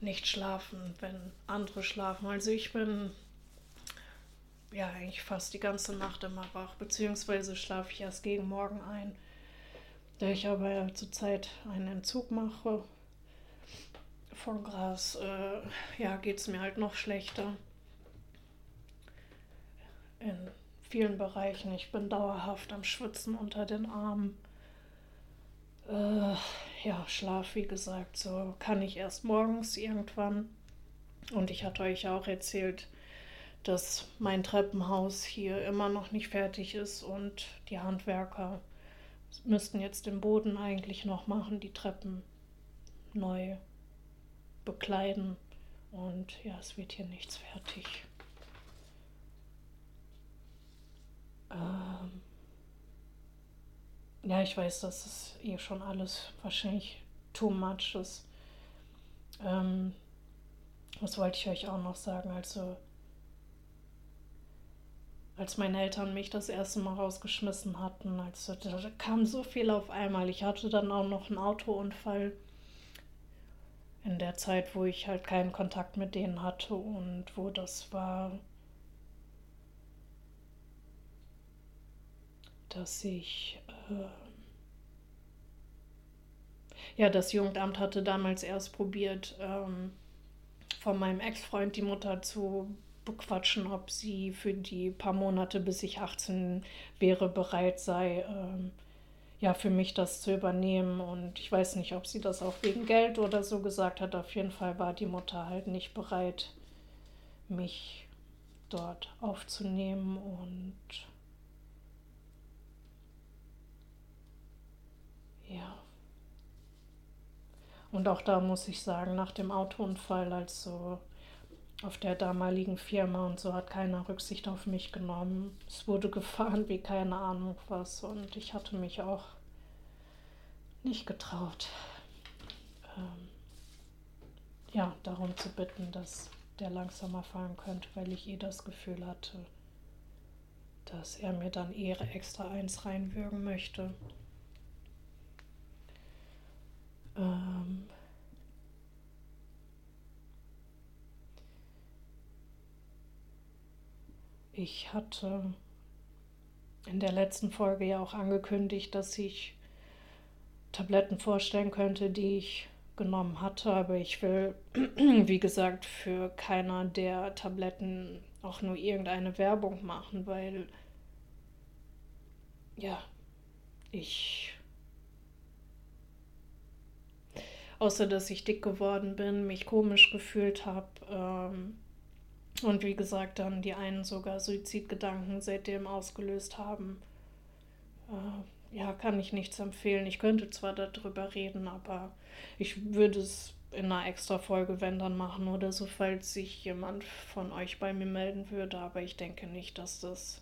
nicht schlafen, wenn andere schlafen. Also ich bin ja eigentlich fast die ganze Nacht immer wach, beziehungsweise schlafe ich erst gegen Morgen ein. Da ich aber zurzeit einen Entzug mache von Gras, äh, ja, geht es mir halt noch schlechter. In vielen Bereichen. Ich bin dauerhaft am Schwitzen unter den Armen. Äh, ja, Schlaf, wie gesagt, so kann ich erst morgens irgendwann. Und ich hatte euch auch erzählt, dass mein Treppenhaus hier immer noch nicht fertig ist und die Handwerker müssten jetzt den Boden eigentlich noch machen, die Treppen neu bekleiden. Und ja, es wird hier nichts fertig. Ähm ja, ich weiß, dass es eh schon alles wahrscheinlich too much ist. Ähm, was wollte ich euch auch noch sagen? Also, als meine Eltern mich das erste Mal rausgeschmissen hatten, also da kam so viel auf einmal. Ich hatte dann auch noch einen Autounfall in der Zeit, wo ich halt keinen Kontakt mit denen hatte und wo das war, dass ich äh, ja, das Jugendamt hatte damals erst probiert, ähm, von meinem Ex-Freund die Mutter zu bequatschen, ob sie für die paar Monate, bis ich 18 wäre, bereit sei, ähm, ja, für mich das zu übernehmen. Und ich weiß nicht, ob sie das auch wegen Geld oder so gesagt hat. Auf jeden Fall war die Mutter halt nicht bereit, mich dort aufzunehmen und Ja. Und auch da muss ich sagen, nach dem Autounfall, also auf der damaligen Firma und so hat keiner Rücksicht auf mich genommen. Es wurde gefahren wie keine Ahnung was und ich hatte mich auch nicht getraut, ähm, ja, darum zu bitten, dass der langsamer fahren könnte, weil ich eh das Gefühl hatte, dass er mir dann Ehre extra eins reinwürgen möchte. Ähm ich hatte in der letzten Folge ja auch angekündigt, dass ich Tabletten vorstellen könnte, die ich genommen hatte, aber ich will, <clears throat> wie gesagt, für keiner der Tabletten auch nur irgendeine Werbung machen, weil ja, ich außer dass ich dick geworden bin, mich komisch gefühlt habe. Ähm, und wie gesagt, dann die einen sogar Suizidgedanken seitdem ausgelöst haben. Äh, ja, kann ich nichts empfehlen. Ich könnte zwar darüber reden, aber ich würde es in einer extra Folge, wenn dann machen oder so, falls sich jemand von euch bei mir melden würde. Aber ich denke nicht, dass das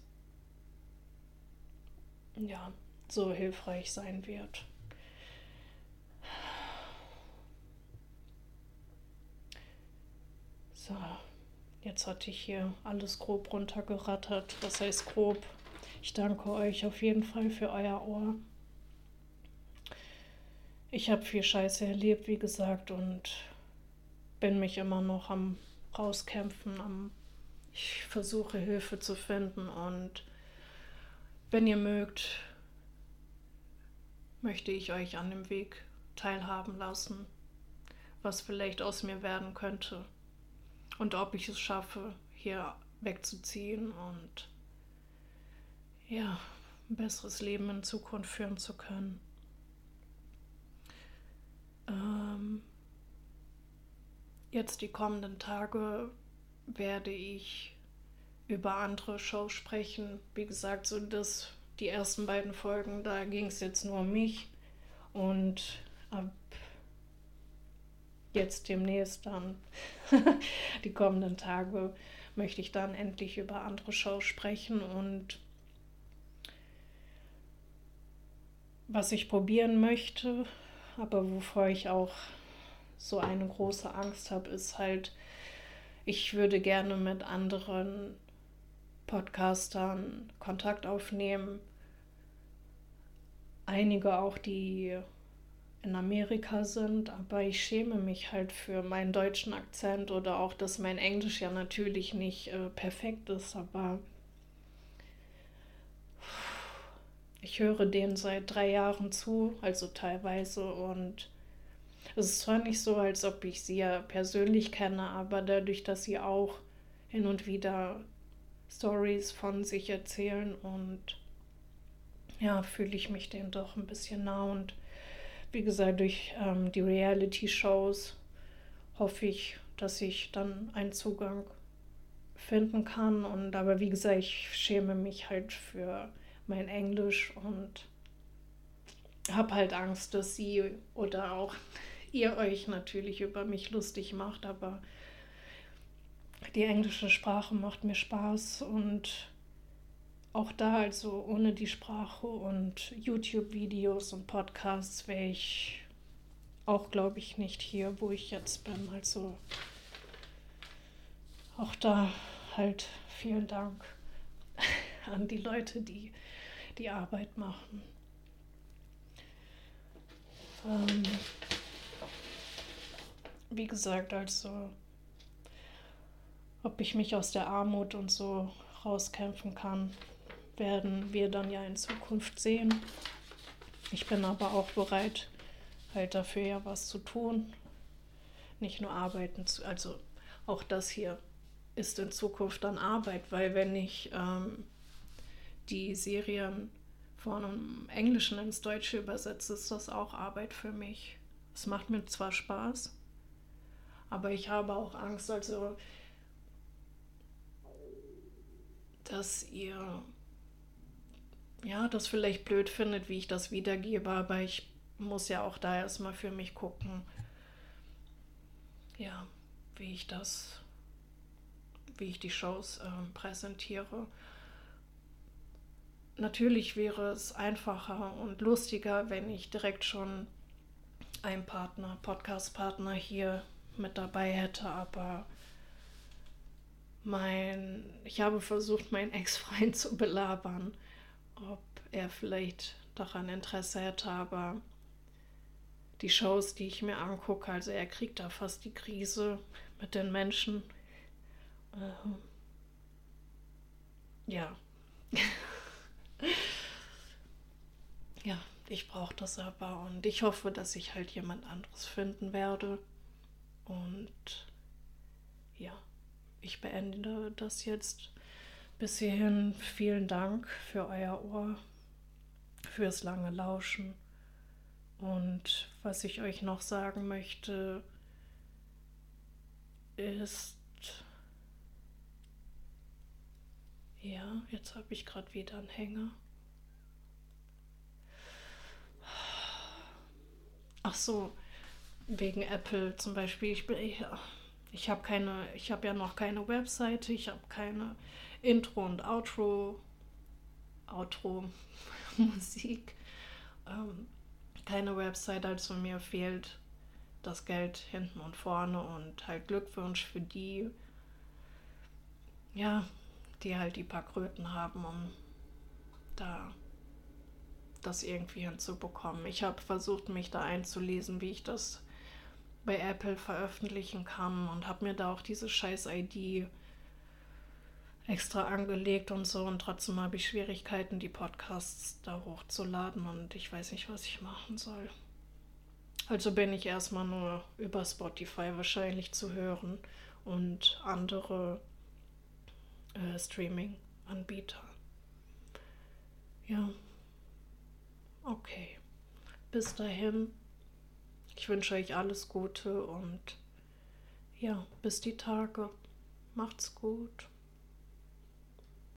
ja so hilfreich sein wird. So, jetzt hatte ich hier alles grob runtergerattert. Was heißt grob? Ich danke euch auf jeden Fall für euer Ohr. Ich habe viel Scheiße erlebt, wie gesagt, und bin mich immer noch am rauskämpfen, am ich versuche Hilfe zu finden und wenn ihr mögt, möchte ich euch an dem Weg teilhaben lassen, was vielleicht aus mir werden könnte und ob ich es schaffe, hier wegzuziehen und ja, ein besseres Leben in Zukunft führen zu können. Ähm, jetzt die kommenden Tage werde ich über andere Shows sprechen. Wie gesagt, so das, die ersten beiden Folgen, da ging es jetzt nur um mich. Und ab jetzt demnächst dann <laughs> die kommenden Tage möchte ich dann endlich über andere Shows sprechen und was ich probieren möchte, aber wovor ich auch so eine große Angst habe, ist halt, ich würde gerne mit anderen Podcastern Kontakt aufnehmen. Einige auch, die in Amerika sind, aber ich schäme mich halt für meinen deutschen Akzent oder auch, dass mein Englisch ja natürlich nicht äh, perfekt ist, aber ich höre denen seit drei Jahren zu, also teilweise. Und es ist zwar nicht so, als ob ich sie ja persönlich kenne, aber dadurch, dass sie auch hin und wieder Stories von sich erzählen und ja, fühle ich mich denen doch ein bisschen nah. Und wie gesagt, durch ähm, die Reality-Shows hoffe ich, dass ich dann einen Zugang finden kann. Und aber wie gesagt, ich schäme mich halt für mein Englisch und habe halt Angst, dass sie oder auch <laughs> ihr euch natürlich über mich lustig macht, aber die englische Sprache macht mir Spaß und auch da, also ohne die Sprache und YouTube-Videos und Podcasts, wäre ich auch, glaube ich, nicht hier, wo ich jetzt bin. Also auch da halt vielen Dank <laughs> an die Leute, die die Arbeit machen. Ähm, wie gesagt, also ob ich mich aus der Armut und so rauskämpfen kann, werden wir dann ja in Zukunft sehen. Ich bin aber auch bereit, halt dafür ja was zu tun. Nicht nur arbeiten zu, also auch das hier ist in Zukunft dann Arbeit, weil wenn ich ähm, die Serien von Englischen ins Deutsche übersetze, ist das auch Arbeit für mich. Es macht mir zwar Spaß, aber ich habe auch Angst, also dass ihr ja das vielleicht blöd findet, wie ich das wiedergebe, aber ich muss ja auch da erstmal für mich gucken, ja, wie ich das, wie ich die Shows äh, präsentiere. Natürlich wäre es einfacher und lustiger, wenn ich direkt schon einen Partner, Podcast-Partner hier mit dabei hätte, aber mein, ich habe versucht, meinen Ex-Freund zu belabern, ob er vielleicht daran Interesse hätte, aber die Shows, die ich mir angucke, also er kriegt da fast die Krise mit den Menschen. Ähm, ja. <laughs> ja, ich brauche das aber und ich hoffe, dass ich halt jemand anderes finden werde. Und ja, ich beende das jetzt bis hierhin. Vielen Dank für euer Ohr, fürs lange Lauschen. Und was ich euch noch sagen möchte, ist, Ja, jetzt habe ich gerade wieder einen Hänger. Ach so, wegen Apple zum Beispiel. Ich, ich, habe keine, ich habe ja noch keine Webseite, ich habe keine Intro und Outro, Outro <laughs> Musik, ähm, keine Website, also mir fehlt das Geld hinten und vorne und halt Glückwunsch für die, ja, die halt die paar Kröten haben, um da das irgendwie hinzubekommen. Ich habe versucht, mich da einzulesen, wie ich das bei Apple veröffentlichen kann und habe mir da auch diese scheiß ID extra angelegt und so und trotzdem habe ich Schwierigkeiten, die Podcasts da hochzuladen und ich weiß nicht, was ich machen soll. Also bin ich erstmal nur über Spotify wahrscheinlich zu hören und andere äh, Streaming-Anbieter. Ja. Okay. Bis dahin. Ich wünsche euch alles Gute und ja, bis die Tage. Macht's gut.